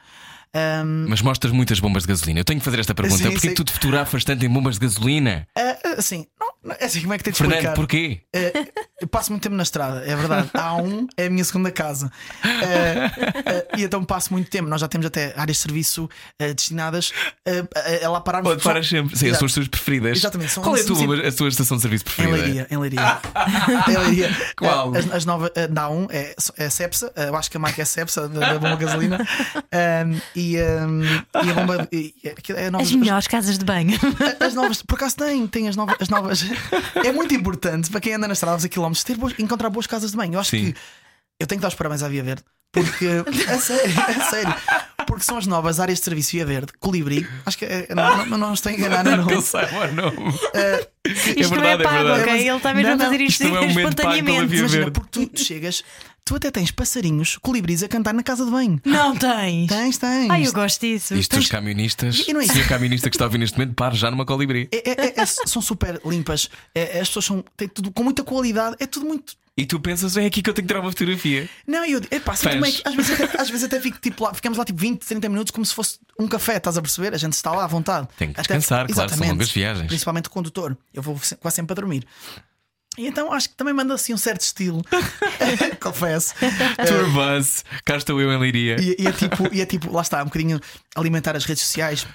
Um, Mas mostras muitas bombas de gasolina. Eu tenho que fazer esta pergunta. Sim, Porquê sim. que tu te fotografas tanto em bombas de gasolina? eh, assim, não, não- é assim, como é que tenho de Fernando, explicar? porquê? Eh, eu passo muito tempo na estrada, é verdade. A A1 é a minha segunda casa. Eh, eh, e então passo muito tempo. Nós já temos até áreas de serviço destinadas a, a lá pararmos. Onde paras sempre? Sim, Exato. as tuas preferidas. Exatamente, são- Qual é a tua, a tua estação de serviço Em preferida? Leiria, em Leiria. em Leiria. Qual? As, as novas da A1 é, é Cepsa, eu acho que a marca é Cepsa da, da bomba gasolina. Um, e, um, e a bomba. E, e é novas, As melhores casas de banho. as, as novas, por acaso tem, tem as novas, as novas. É muito importante para quem anda nas estradas a quilómetros ter boas- encontrar boas casas de banho. Eu acho Sim. que eu tenho que dar os parabéns à Via Verde. Porque, a sério, a sério, porque são as novas áreas de serviço Via Verde, Colibri. Acho que é, não, não, não estou a enganar, não. Eu saiba o nome. Isto não é verdade, é pago, ok? Ele está mesmo Não, a não, fazer isto isto não é um espontaneamente. Imagina, porque tu, tu chegas, tu até tens passarinhos, colibris a cantar na casa de banho. Não tens. Tens, tens. Ai, eu gosto disso. Isto dos camionistas. E não é Se isso? a camionista que está a ouvir neste momento, pare já numa colibri. É- é- é- é- são super limpas, é- as pessoas são têm tudo com muita qualidade, é tudo muito. E tu pensas, é aqui que eu tenho que tirar uma fotografia. Não, eu epá, meio que às vezes, até, às vezes até fico tipo lá, ficamos lá tipo 20, 30 minutos como se fosse um café, estás a perceber? A gente está lá à vontade. Tem que Até- descansar, claro, são longas viagens. Principalmente o condutor, eu vou se- quase sempre a dormir. E então acho que também manda assim um certo estilo, confesso. Tour bus, cá estou eu em Leiria. E, e é tipo, e é tipo, lá está, um bocadinho alimentar as redes sociais,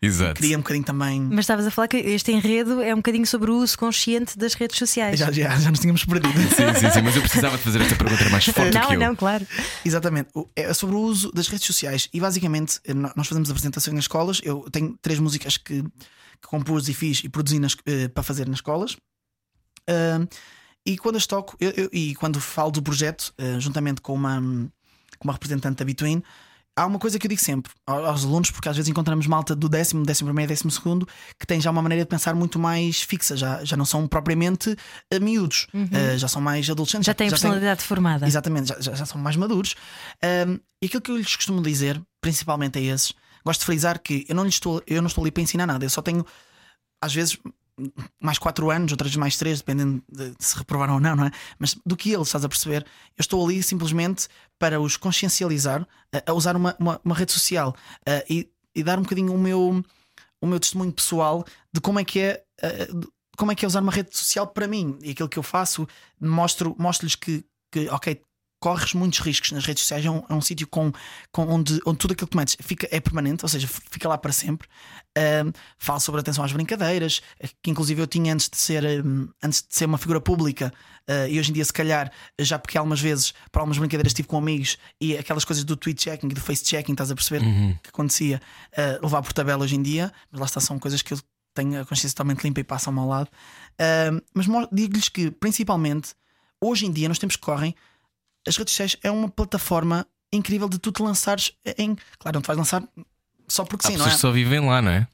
Exato. queria um bocadinho também. Mas estavas a falar que este enredo é um bocadinho sobre o uso consciente das redes sociais. Já, já, já nos tínhamos perdido. Sim, sim, sim, mas eu precisava de fazer esta pergunta, era mais forte não, que eu. não, claro. Exatamente, é sobre o uso das redes sociais e basicamente eh, nós fazemos apresentações nas escolas. Eu tenho três músicas que, que compus e fiz e produzi nas- eh, para fazer nas escolas. Ahm, e quando as toco, eu- eu- e quando falo do projeto, eh, juntamente com uma, com uma representante da Between, há uma coisa que eu digo sempre ao- aos alunos, porque às vezes encontramos malta do décimo, décimo primeiro, décimo segundo, que tem já uma maneira de pensar muito mais fixa, já, já não são propriamente eh, miúdos, eh, já são mais adolescentes, Já têm- personalidade formada. Exatamente, já, já- já são mais maduros. Um, e aquilo que eu lhes costumo dizer, principalmente a esses, gosto de frisar que eu não, lhes estou, eu não estou ali para ensinar nada, eu só tenho, às vezes, mais 4 anos, outras mais 3, dependendo de, se reprovaram ou não, não é? Mas do que eles, estás a perceber? Eu estou ali simplesmente para os consciencializar a, a usar uma, uma, uma rede social uh, e, e dar um bocadinho o meu, o meu testemunho pessoal de como é que é. de como é que é usar uma rede social para mim e aquilo que eu faço mostro mostro-lhes que, que ok corres muitos riscos nas redes sociais é um, é um sítio com, com onde, onde tudo aquilo que metes fica, é permanente, ou seja, fica lá para sempre. Falo sobre atenção às brincadeiras, que inclusive eu tinha antes de ser, ahm, antes de ser uma figura pública, ah, e hoje em dia, se calhar, já porque algumas vezes para algumas brincadeiras estive com amigos e aquelas coisas do tweet checking e do face checking, estás a perceber que acontecia, ah, levar por tabela hoje em dia, mas lá está, são coisas que eu tenho a consciência totalmente limpa e passam ao lado. Ahm, mas digo-lhes que, principalmente, hoje em dia, nos tempos que correm, as redes sociais é uma plataforma incrível de tu te lançares em. Claro, não te vais lançar só porque Há sim, não é? só vivem lá, não é?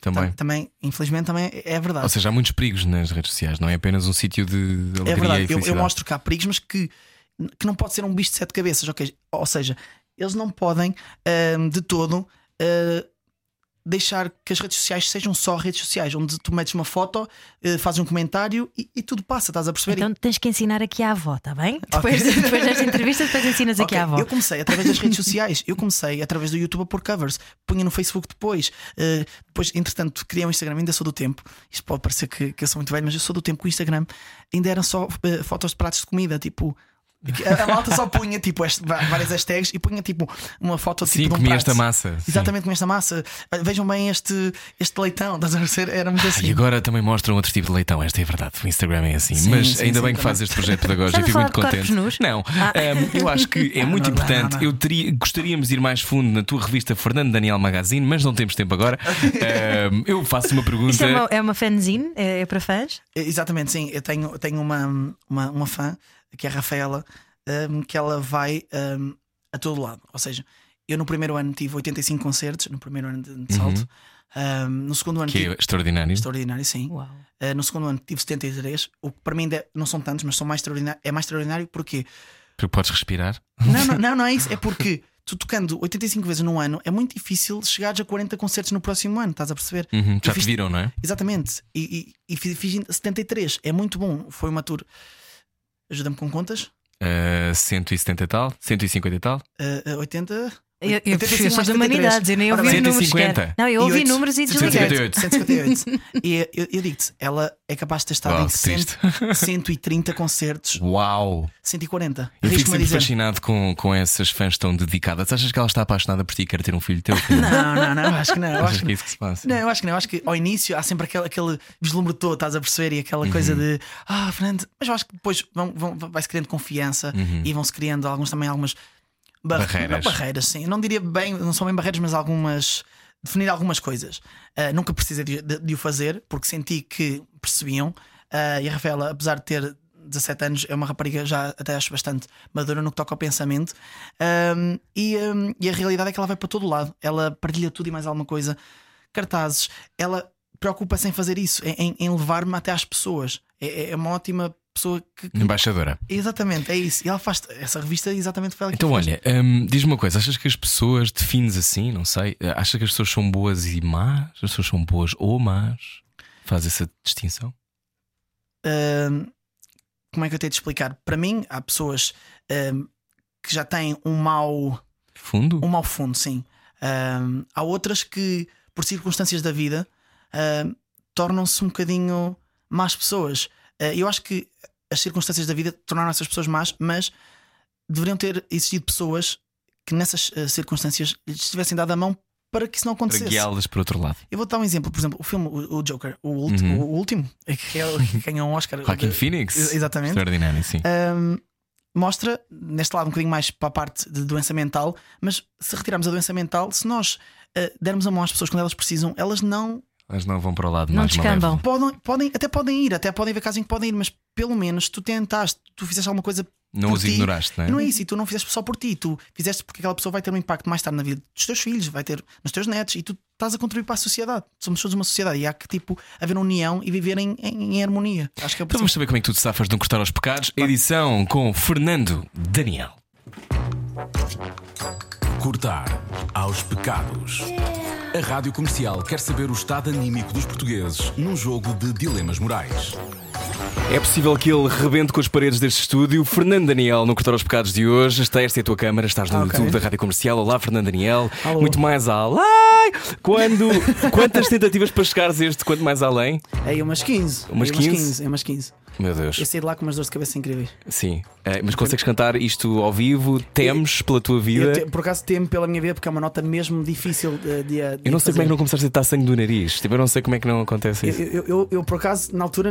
também. Tam- também, infelizmente, também é verdade. Ou seja, há muitos perigos nas redes sociais, não é apenas um sítio de alegria é verdade. e Eu, eu mostro que há perigos, mas que, que não pode ser um bicho de sete cabeças. ok? Ou seja, eles não podem ahm, de todo ah, deixar que as redes sociais sejam só redes sociais, onde tu metes uma foto, eh, fazes um comentário e, e tudo passa, estás a perceber? Então tens que ensinar aqui à avó, está bem? Depois, depois desta entrevista, depois ensinas aqui Ok, à avó. Eu comecei através das redes sociais, eu comecei através do YouTube a pôr covers, punha no Facebook depois. eh, depois, entretanto, criei um Instagram, ainda sou do tempo. Isto pode parecer que, que eu sou muito velho, mas eu sou do tempo que o Instagram ainda eram só eh, fotos de pratos de comida, tipo A, malta só punha tipo várias hashtags e punha tipo uma foto tipo, Sim, de um comi prato. esta massa. sim. Exatamente com esta massa. Vejam bem este, este leitão, estás a ver? Era muito assim. E agora também mostram outro tipo de leitão, esta é verdade. O Instagram é assim. Sim, Mas sim, ainda sim, bem que também. faz este projeto pedagógico, fico muito contente. nus? Não, Ah. um, eu acho que é muito não, não, importante. não. Eu teria, gostaríamos de ir mais fundo na tua revista Fernando Daniel Magazine, mas não temos tempo agora. Um, eu faço uma pergunta. Isto é uma, é uma fanzine? É, é para fãs? Exatamente, sim. Eu tenho, tenho uma, uma, uma fã, que é a Rafaela, hum, que ela vai hum, a todo lado. Ou seja, eu no primeiro ano tive 85 concertos, no primeiro ano de, de salto. Hum, no segundo ano Que tive. é extraordinário. Extraordinário, sim. Uau. Uh, no segundo ano tive 73, o que para mim de- não são tantos, mas são mais extraordinário. É mais extraordinário porque. Porque podes respirar. Não, não, não, não é isso. É porque tu tocando 85 vezes num ano é muito difícil chegares a 40 concertos no próximo ano, estás a perceber? Uhum, Já te fiz- viram, não é? Exatamente. E, e, e fiz, fiz 73. É muito bom. Foi uma tour. Ajuda-me com contas. Uh, 170 e tal, 150 e tal. Uh, uh, 80. Eu, eu, 85 eu sou mais de humanidades, eu nem ouvi bem, números. 150. sequer. Não, eu E ouvi oito- números e desliguei. 158. 158. e eu, eu digo-te, ela é capaz de ter estado Uau, em que 100, triste. 130 concertos, Uau! 140. Eu fico sempre fascinado com, com essas fãs tão dedicadas. Achas que ela está apaixonada por ti e quer ter um filho teu? Não, não, não, acho que não. Achas acho que que é isso que se passa? Não, eu acho que não. Eu acho que ao início há sempre aquele, aquele vislumbre todo, estás a perceber? E aquela coisa Uhum. de ah, Fernando, mas eu acho que depois vão, vão- vai-se criando confiança e vão-se criando alguns também algumas bar-. Barreiras. barreiras, sim. Não diria bem, não são bem barreiras, mas algumas. definir algumas coisas. Ah, nunca precisei de, de- de o fazer porque senti que percebiam. Ah, e a Rafaela, apesar de ter 17 anos, é uma rapariga já até acho bastante madura no que toca ao pensamento. Ahm, e, ahm, e a realidade é que ela vai para todo lado. Ela partilha tudo e mais alguma coisa. Cartazes. Ela preocupa-se em fazer isso, em, em levar-me até às pessoas. É, é uma ótima pessoa que. que- Embaixadora. Exatamente, é isso. E ela faz essa revista exatamente foi ela Então, olha, hum, diz-me uma coisa: achas que as pessoas defines assim? Não sei. Achas que as pessoas são boas e más? As pessoas são boas ou más? Faz essa distinção? Ahm, como é que eu tenho de explicar? Para mim, há pessoas ahm, que já têm um mau, Fundo? um mau fundo, sim. Há outras que, por circunstâncias da vida, tornam-se um bocadinho más pessoas. Ah, eu acho que as circunstâncias da vida tornaram essas pessoas más, mas deveriam ter existido pessoas que nessas ah, circunstâncias lhes tivessem dado a mão para que isso não Para acontecesse. guiá-las para outro lado. Eu vou dar um exemplo, por exemplo, o filme O, Joker, o, Uhum. o último, que é que ganhou um Oscar. Joaquin Phoenix? Exatamente. Extraordinário, sim. Um, mostra, neste lado, um bocadinho mais para a parte de doença mental, mas se retirarmos a doença mental, se nós uh, dermos a mão às pessoas quando elas precisam, elas não Elas não vão para o lado Não mais descambam. malévolo. podem, podem, até podem ir, até podem haver casos em que podem ir, mas pelo menos tu tentaste, tu fizeste alguma coisa. Não por os ti. ignoraste, não é? Não é isso, e tu não fizeste só por ti, tu fizeste porque aquela pessoa vai ter um impacto mais tarde na vida dos teus filhos, vai ter nos teus netos, e tu estás a contribuir para a sociedade. Somos todos uma sociedade e há que tipo haver união e viver em, em, em harmonia. Acho que é Então vamos saber como é que tu te safas de não cortar aos pecados. Edição com Fernando Daniel. Cortar aos pecados. A Rádio Comercial quer saber o estado anímico dos portugueses num jogo de dilemas morais. É possível que ele rebente com as paredes deste estúdio. Fernando Daniel, no Cortar aos Pecados de hoje. Esta, esta é a tua câmara, estás no Ah, ok. YouTube da Rádio Comercial. Olá, Fernando Daniel. Alô. Muito mais além. Quando, quantas tentativas para chegares este quanto mais além? É umas 15. Umas é 15? É umas 15. Meu Deus. Eu saí de lá com umas dores de cabeça incríveis. Sim. Eh, mas consegues cantar isto ao vivo? Temes pela tua vida? Eu te- por acaso temo pela minha vida porque é uma nota mesmo difícil de, de, Eu não sei como é que fazer. não começaste a dar sangue do nariz. Tipo, eu não sei como é que não acontece isso. Eu, eu, eu- eu, por acaso, na altura,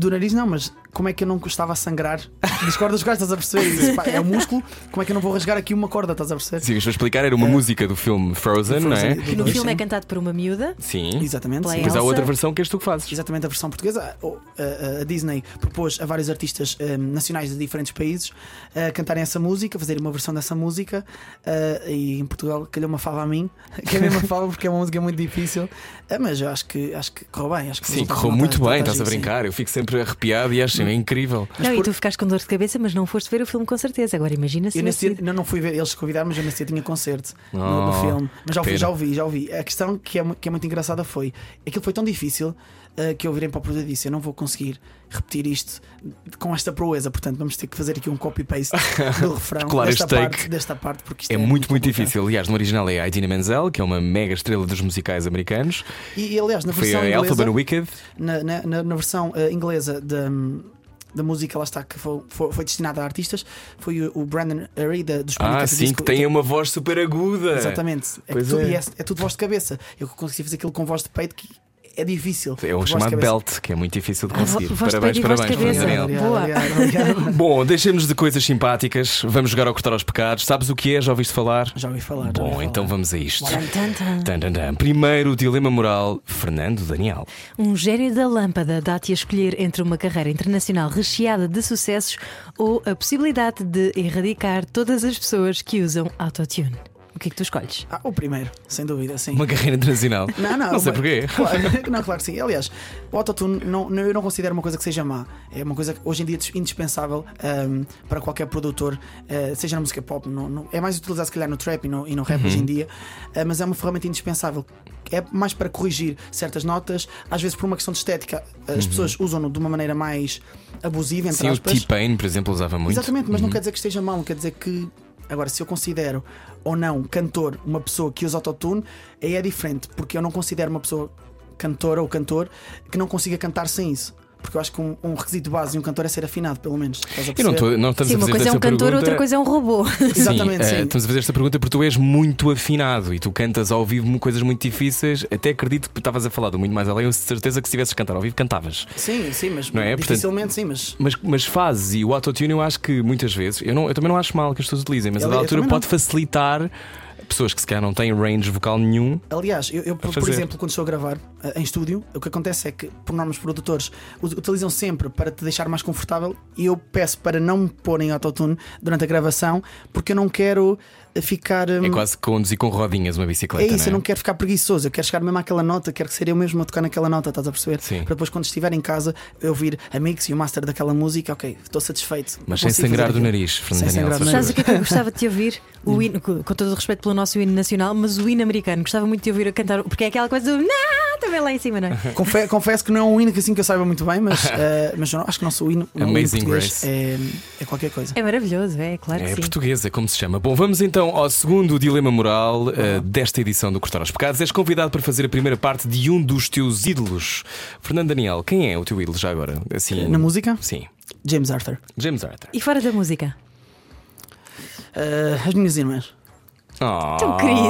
do, nariz não, mas como é que eu não estava a sangrar das cordas vocais, estás a perceber? Isso, pá, é um músculo, como é que eu não vou rasgar aqui uma corda, estás a perceber? Sim, isto a explicar era uma música do filme Frozen, não é? Frozen, Que no Sim. filme é cantado por uma miúda. Sim. Exatamente. Sim. Depois há outra versão que és tu que fazes. Exatamente a versão portuguesa. O- a, Disney propôs a vários artistas eh, nacionais de diferentes países a cantarem essa música, fazerem uma versão dessa música. eh, e em Portugal calhou uma fava a mim, que é a mesma fava porque é uma música muito difícil. Eh, mas eu acho que, acho que correu bem. Acho que o Sim, correu muito bem, está estás a brincar. Eu fico sempre arrepiado e acho é incrível. Não, por- e tu ficaste com dor de cabeça, mas não foste ver o filme com certeza. Agora imagina se Eu nesse tivesse dia, não, não fui ver, eles convidaram, mas eu nesse dia tinha concerto no, Oh, no filme. Mas já ouvi, já ouvi, já ouvi. A questão que é, que é muito engraçada foi: aquilo foi tão difícil uh, que eu virei para o produtor e disse: Eu não vou conseguir repetir isto com esta proeza, portanto vamos ter que fazer aqui um copy-paste do refrão Colar desta parte, desta parte, porque isto É é, muito, muito complicado. difícil. Aliás, no original é a Idina Menzel, que é uma mega estrela dos musicais americanos. E, e, aliás, na Foi versão a inglesa, Alphabet Wicked. na, na, na- versão uh, inglesa hum, da música, lá está, que foi, foi, foi destinada a artistas, foi o, o Brandon Urie da, dos! Ah, sim, Disco. que tem uma voz super aguda. Exatamente. É, tudo, é. é, é tudo voz de cabeça. Eu consegui fazer aquilo com voz de peito que é difícil. É o chamado belt, que é muito difícil de Ah, conseguir. parabéns, parabéns, cabeça. Daniel. Obrigado, Boa. obrigado, obrigado. Bom, deixemos de coisas simpáticas. Vamos jogar ao cortar aos pecados. Sabes o que é? Já ouviste falar? Já ouvi falar. Bom, ouvi falar. então vamos a isto. Tan, tan, tan. Tan, tan, tan. Primeiro, o dilema moral, Fernando Daniel. Um gênio da lâmpada dá-te a escolher entre uma carreira internacional recheada de sucessos ou a possibilidade de erradicar todas as pessoas que usam autotune. O que é que tu escolhes? Ah, o primeiro, sem dúvida, sim. Uma carreira internacional. Não, não. Não sei porquê. Claro, não, claro que sim. Aliás, o autotune não, não- eu não considero uma coisa que seja má. É uma coisa que hoje em dia é indispensável ahm, para qualquer produtor, ah, seja na música pop. no- no- é mais utilizado se calhar no trap e no, e no rap hoje em dia, ah, mas é uma ferramenta indispensável. É mais para corrigir certas notas, às vezes por uma questão de estética, as pessoas usam-no de uma maneira mais abusiva, entre Sim, o aspas. T-Pain, por exemplo, usava muito. Exatamente, mas não Uhum. quer dizer que esteja mal, não quer dizer que. Agora, se eu considero ou não cantor uma pessoa que usa autotune, aí é diferente, porque eu não considero uma pessoa cantora ou cantor que não consiga cantar sem isso. Porque eu acho que um, um requisito base de um cantor é ser afinado, pelo menos. A E não, tô- não estamos Sim, a uma fazer coisa é um cantor, pergunta... outra coisa é um robô. Exatamente, sim. sim. eh, estamos a fazer esta pergunta porque tu és muito afinado e tu cantas ao vivo coisas muito difíceis. Até acredito que estavas a falar do muito mais além. Eu certeza que se tivesses cantar ao vivo, cantavas. Sim, sim, mas Não é? Portanto- dificilmente sim, mas. Mas, mas fazes e o autotune eu acho que muitas vezes, eu, não, eu também não acho mal que as pessoas utilizem, mas a Eu- da eu altura pode não. facilitar pessoas que se calhar não têm range vocal nenhum. Aliás, eu, eu, por, exemplo, quando estou a gravar eh, em estúdio, o que acontece é que, por normas, produtores ut- utilizam sempre para te deixar mais confortável e eu peço para não me porem autotune durante a gravação porque eu não quero eh, ficar. hum, É quase conduzir com rodinhas uma É bicicleta. isso, não eu não quero ficar preguiçoso, eu quero chegar mesmo àquela nota, quero que ser eu mesmo a tocar naquela nota, estás a perceber? Sim. Para depois, quando estiver em casa, eu ouvir a mix e o master daquela música, ok, estou satisfeito. Mas sem sangrar do aquilo. nariz, Fernando Sem Daniel. sangrar do se faz nariz. Sabes o que é que eu gostava de te ouvir? O hino, com com todo o respeito pelo nosso hino nacional, mas o hino americano, gostava muito de ouvir a cantar, porque é aquela coisa do não, também lá em cima, não é? Confe- confesso que não é um hino que assim que eu saiba muito bem, mas, eh, mas não- acho que o nosso hino, o hino Amazing português Grace. é, é qualquer coisa. É maravilhoso, é claro que É portuguesa, como se chama. Bom, vamos então ao segundo dilema moral eh, desta edição do Cortar aos Pecados. És convidado para fazer a primeira parte de um dos teus ídolos. Fernando Daniel, quem é o teu ídolo já agora? Assim, Na música, Sim. James Arthur. James Arthur. E fora da música? Eh, as minhas irmãs. Oh, Tão querido.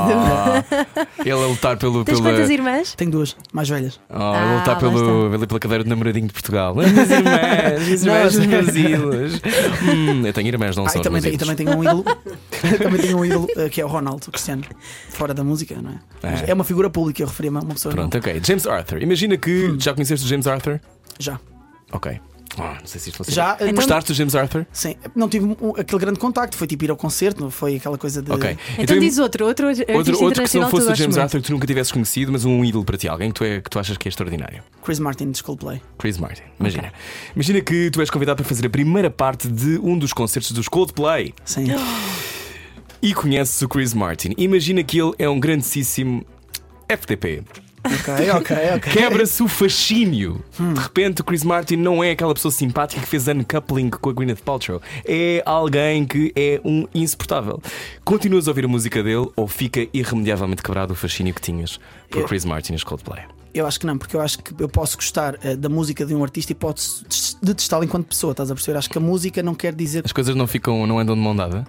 Ele a lutar pelo. Tens pela... quantas irmãs? Tenho duas, mais velhas. Oh, ele a lutar Ah, pelo, pela, pela cadeira de namoradinho de Portugal. As irmãs, as irmãs, os meus ídolos. Hum, eu tenho irmãs, não Ah, são e também, também tenho um ídolo, também tenho um ídolo eh, que é o Ronaldo o Cristiano, fora da música, não é? É. É uma figura pública, eu referia-me a uma pessoa. Pronto, ok. James Arthur. Imagina que já conheceste o James Arthur? Já. Ok. Ah, não sei se isto funciona. Já, então- Gostaste do James Arthur? Sim, não tive um- aquele grande contacto, foi tipo ir ao concerto, não foi aquela coisa de. Ok. Então, diz outro, outro outro, outro que se não fosse o James muito. Arthur que tu nunca tivesses conhecido, mas um ídolo para ti, alguém que tu, é, que tu achas que é extraordinário. Chris Martin de Coldplay. Chris Martin. Imagina. Imagina que tu és convidado para fazer a primeira parte de um dos concertos dos Coldplay Sim. e conheces o Chris Martin. Imagina que ele é um grandíssimo FTP. Ok, ok, ok. Quebra-se o fascínio. De repente, o Chris Martin não é aquela pessoa simpática que fez uncoupling com a Gwyneth Paltrow. É alguém que é um insuportável. Continuas a ouvir a música dele ou fica irremediavelmente quebrado o fascínio que tinhas por Chris Martin e os Coldplay? Eu acho que não, porque eu acho que eu posso gostar eh, da música de um artista e posso detestá-lo enquanto pessoa, estás a perceber? Acho que a música não quer dizer. As coisas não ficam, não andam de mão dada?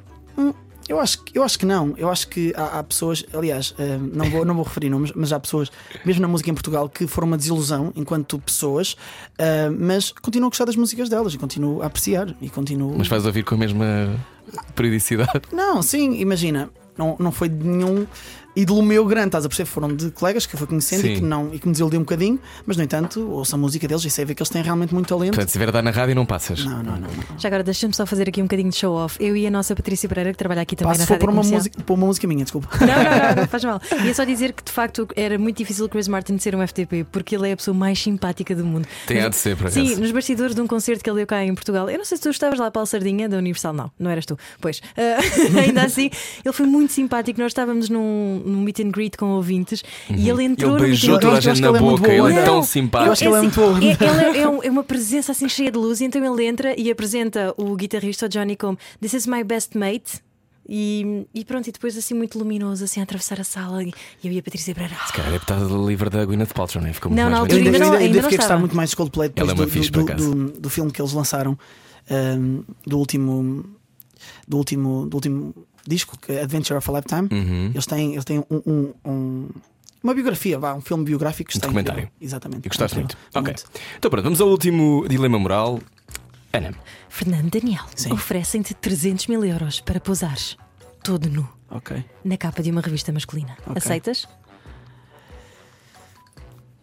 Eu acho, que- eu acho que não. Eu acho que há, há pessoas, aliás, eh, não, vou, não vou referir nomes, mas há pessoas, mesmo na música em Portugal, que foram uma desilusão enquanto pessoas, eh, mas continuo a gostar das músicas delas e continuo a apreciar e continuo. Mas vais ouvir com a mesma periodicidade? Não, sim, imagina, não, não foi de nenhum ídolo meu grande, estás a perceber? Foram de colegas que eu fui conhecendo Sim. e que, não, e que me desiludiu um bocadinho, mas no entanto, ouço a música deles e sei ver que eles têm realmente muito talento. Portanto, se estiver a dar na rádio, não passas. Não, não, não. não. Já agora, deixa-me só fazer aqui um bocadinho de show-off. Eu e a nossa Patrícia Pereira, que trabalha aqui também Passo na Rádio por uma, Comercial. música, por uma música minha, desculpa. Não, não, não, não faz mal. E é só dizer que de facto era muito difícil o Chris Martin ser um FTP, porque ele é a pessoa mais simpática do mundo. Tem Mas- a de ser, por Sim, nos bastidores de um concerto que ele deu cá em Portugal. Eu não sei se tu estavas lá para a Sardinha da Universal, não, não eras tu. Pois, Ah, ainda assim, ele foi muito simpático. Nós estávamos num, num meet and greet com ouvintes e ele entrou Ele no meet beijou and toda a greet. eu gente na ele é muito boca, ele é tão Eu simpático. acho que ele é muito bom. é, ele é, é um- é uma presença assim cheia de luz, e então ele entra e apresenta o guitarrista Johnny como This is my best mate. E, e pronto, e depois assim muito luminoso, assim a atravessar a sala. E eu e a Patrícia Pereira. "Ah, Cara, é porque estás livre da Gwyneth Paltrow, né? Ficou muito Não, mais bem. Eu ainda, ainda não- ainda, ainda não fiquei a gostar muito mais de Coldplay depois Ela é uma do, fixe, do, por do, do- do filme que eles lançaram, um, do último do último do último disco, que é Adventure of a Lifetime. Uhum. Eles têm, eles têm um, um- um- uma biografia, vá, um filme biográfico que Um documentário. incrível. Exatamente. E gostaste muito. Ok. Então pronto, vamos ao último dilema moral. Ana, Fernando Daniel, oferecem-te 300 mil euros para pousares todo nu Ok. na capa de uma revista masculina. Ok. Aceitas?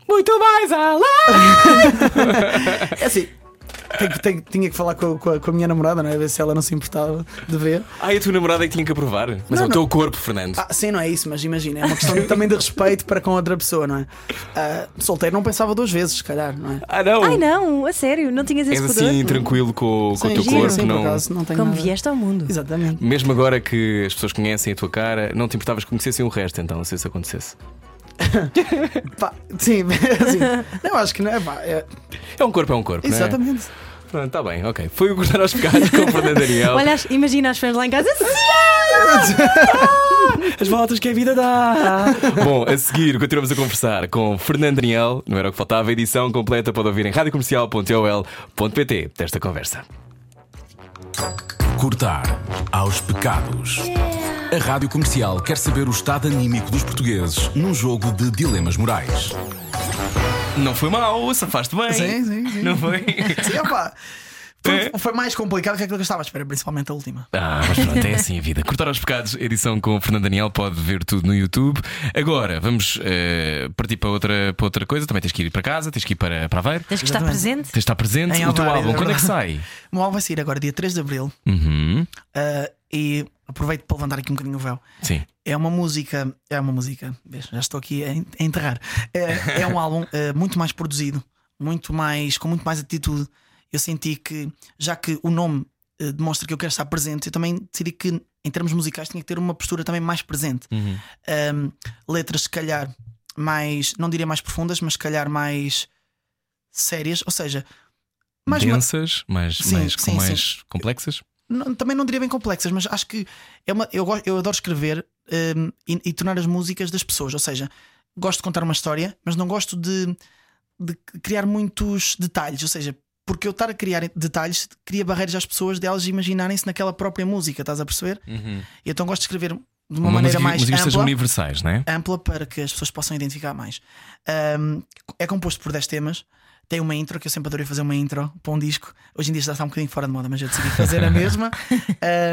muito mais além! É assim. Tenho que- tenho- tinha que falar com a, com a- com a minha namorada, não é? A ver se ela não se importava de ver. Ah, e a tua namorada é que tinha que aprovar. Mas Não, é o não. teu corpo, Fernando. Ah, sim, não é isso, mas imagina, é uma questão também de respeito para com outra pessoa, não é? Ah, solteiro não pensava duas vezes, se calhar, não é? Ah, não! Ai não, a sério, não tinhas esse És poder? assim tranquilo com, com o Sim, teu sim, corpo, sim, não. acaso, não tenho Como nada. vieste ao mundo. Exatamente. Mesmo agora que as pessoas conhecem a tua cara, não te importavas que conhecessem o resto, então, se isso acontecesse. Pá, sim, assim, não acho que não é. Pá, é É um corpo, é um corpo, é? exatamente. Pronto, está bem, ok. Foi o cortar aos pecados com o Fernando Daniel. Olha, imagina as fãs lá em casa. As voltas que a vida dá. Bom, a seguir continuamos a conversar com Fernando Daniel. Não era o que faltava. A edição completa pode ouvir em radiocomercial.ol.pt desta conversa. Cortar aos pecados. A Rádio Comercial quer saber o estado anímico dos portugueses num jogo de dilemas morais. Não foi mal, safaste bem. Sim, sim, sim. Não foi? Sim, opá, foi, É? foi mais complicado que aquilo que eu estava à espera, principalmente a última. Ah, mas pronto, é assim a vida. Cortar aos pecados, edição com o Fernando Daniel, pode ver tudo no YouTube. Agora, vamos eh, partir para outra, para outra coisa. Também tens que ir para casa, tens que ir para, para Aveiro. Tens que estar Exatamente. presente. Tens de estar presente. Em o teu álbum, é quando é que sai? O meu álbum vai sair agora, dia 3 de Abril, Uhum. ah, e aproveito para levantar aqui um bocadinho o véu. Sim. É uma música, é uma música, já estou aqui a en- a enterrar. É, é um álbum eh, muito mais produzido, muito mais, com muito mais atitude. Eu senti que, já que o nome eh, demonstra que eu quero estar presente, eu também decidi que, em termos musicais, tinha que ter uma postura também mais presente. Uhum. Um, letras, se calhar, mais, não diria mais profundas, mas se calhar mais sérias, ou seja, mais ma- Densas, mais, Sim, mais, sim, mais complexas. Não- também não diria bem complexas, mas acho que é uma, eu, eu adoro escrever hum, e, e tornar as músicas das pessoas. Ou seja, gosto de contar uma história, mas não gosto de, de criar muitos detalhes. Ou seja, porque eu estar a criar detalhes cria barreiras às pessoas de elas imaginarem-se naquela própria música, estás a perceber? Uhum. Então gosto de escrever de uma, Uma maneira música, mais sejam ampla, universais, não é? ampla para que as pessoas possam identificar mais. Um, é composto por 10 temas. Tem uma intro, que eu sempre adorei fazer uma intro para um disco. Hoje em dia já está um bocadinho fora de moda, mas eu decidi fazer a mesma.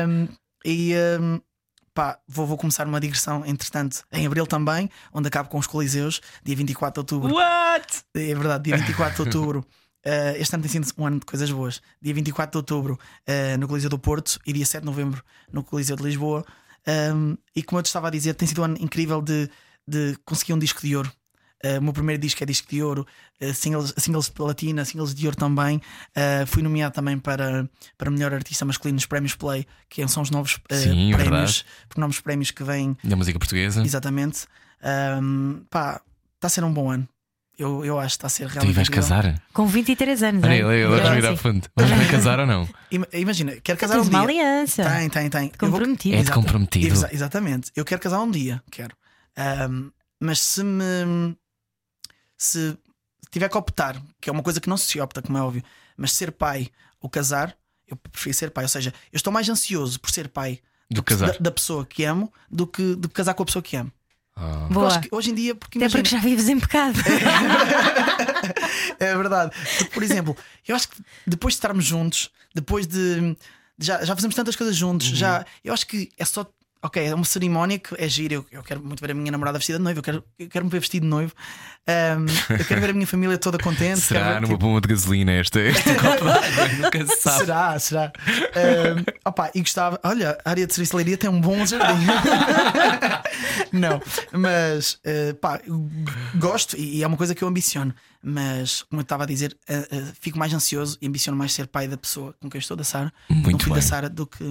Um, e um, pá, vou, vou começar uma digressão, entretanto, em abril também, onde acabo com os Coliseus, dia 24 de outubro. What? É verdade, dia 24 de outubro. Uh, este ano tem sido um ano de coisas boas. Dia 24 de outubro uh, no Coliseu do Porto e dia 7 de novembro no Coliseu de Lisboa. Um, e como eu te estava a dizer, tem sido um ano incrível de, de conseguir um disco de ouro. Uh, o meu primeiro disco é disco de ouro, uh, singles, singles de platina, singles de ouro também. Uh, fui nomeado também para, para melhor artista masculino nos prémios Play, que são os novos uh, Sim, é prémios, novos prémios que vêm Da música portuguesa. Exatamente. Um, pá, está a ser um bom ano. Eu, eu acho que está a ser Tu aí realmente. vais incrível. casar? Com 23 anos. Olha, hein? olha, olha, olha, ir à sim. fundo. Vais casar ou não? Ima- Imagina, quero casar Tens um uma dia. aliança. Tem, tem, tem. Eu vou- Comprometido. É de comprometido. Exa- exatamente. Eu quero casar um dia, quero. Um, mas se me. Se tiver que optar, que é uma coisa que não se opta, como é óbvio, mas ser pai ou casar, eu prefiro ser pai. Ou seja, eu estou mais ansioso por ser pai Do casar. da, da pessoa que amo do que de casar com a pessoa que amo. Ah. Boa. acho que hoje em dia, porque Até imagina, porque já vives em pecado. é verdade. Porque, por exemplo, eu acho que depois de estarmos juntos, depois de. de já, já fazemos tantas coisas juntos, já. Eu acho que é só. Ok, é uma cerimónia que é gira. Eu, eu quero muito ver a minha namorada vestida de noivo. Eu quero, eu quero me ver vestido de noivo. Ahm, eu quero ver a minha família toda contente. Será ver, numa tipo, bomba de gasolina esta? Nunca se sabe. Será, será? Ahm, opa, e gostava. Olha, a área de serviço tem um bom jardim. Não, mas eh, pá, gosto e, e é uma coisa que eu ambiciono. Mas, como eu estava a dizer, eh, eh, fico mais ansioso e ambiciono mais ser pai da pessoa com quem estou, da Sara, Muito um filho bem. da Sara, do que,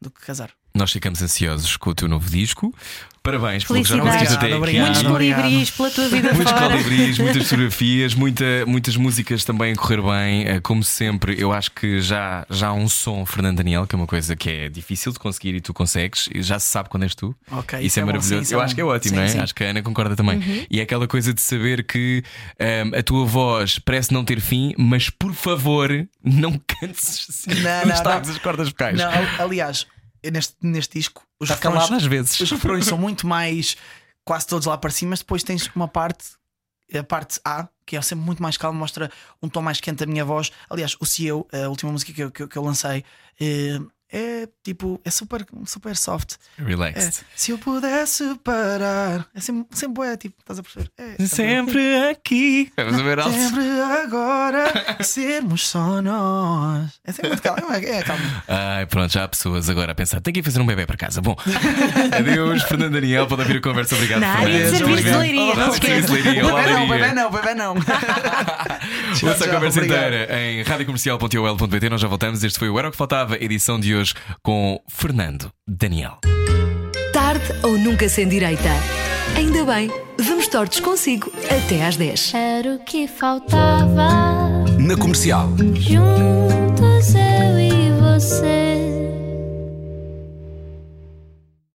do que casar. Nós ficamos ansiosos com o teu novo disco. Parabéns pelo que já conseguiste até Obrigado, aqui. Muitos colibris pela tua vida Muitos fora. colibris, muitas fotografias, muita, muitas músicas também a correr bem. Eh, Como sempre, eu acho que já, já há um som, Fernando Daniel, que é uma coisa que é difícil de conseguir e tu consegues, e já se sabe quando és tu. Ok, isso isso é, é bom, maravilhoso. sim, eu é acho que é ótimo, Sim, não é? sim. Acho que a Ana concorda também. E é aquela coisa de saber que ehm, a tua voz parece não ter fim, mas por favor, não assim, Não, não, não. as cordas vocais. Não, al- aliás, neste, neste disco, os Está refrões, às vezes. os refrões são muito mais quase todos lá para cima, mas depois tens uma parte, a parte A, que é sempre muito mais calma, mostra um tom mais quente da minha voz. Aliás, o Eu, a última música que eu, que eu, que eu lancei, eh, é tipo, é super, super soft. É, Relaxed. se eu pudesse parar, é sempre, sempre é tipo, estás a perceber? É, Sempre aqui. Vamos ver Alce. Sempre agora sermos só nós. É sempre muito calmo. É, é calmo. Ai, pronto, já há pessoas agora a pensar: tem que ir fazer um bebê para casa. Bom, adeus, Fernando Daniel, pode ouvir a conversa. Obrigado, de Fernando. serviço de leiria, não esquece. Bebê não, bebê não, bebê não. Ouça a conversa obrigado. inteira em radiocomercial.ol.pt. Nós já voltamos. Este foi o Era o que Faltava, edição de hoje com Fernando Daniel. Tarde ou nunca sem direita. Ainda bem, vamos tortos consigo até às 10. Era o que faltava. Na comercial. Juntos eu e você.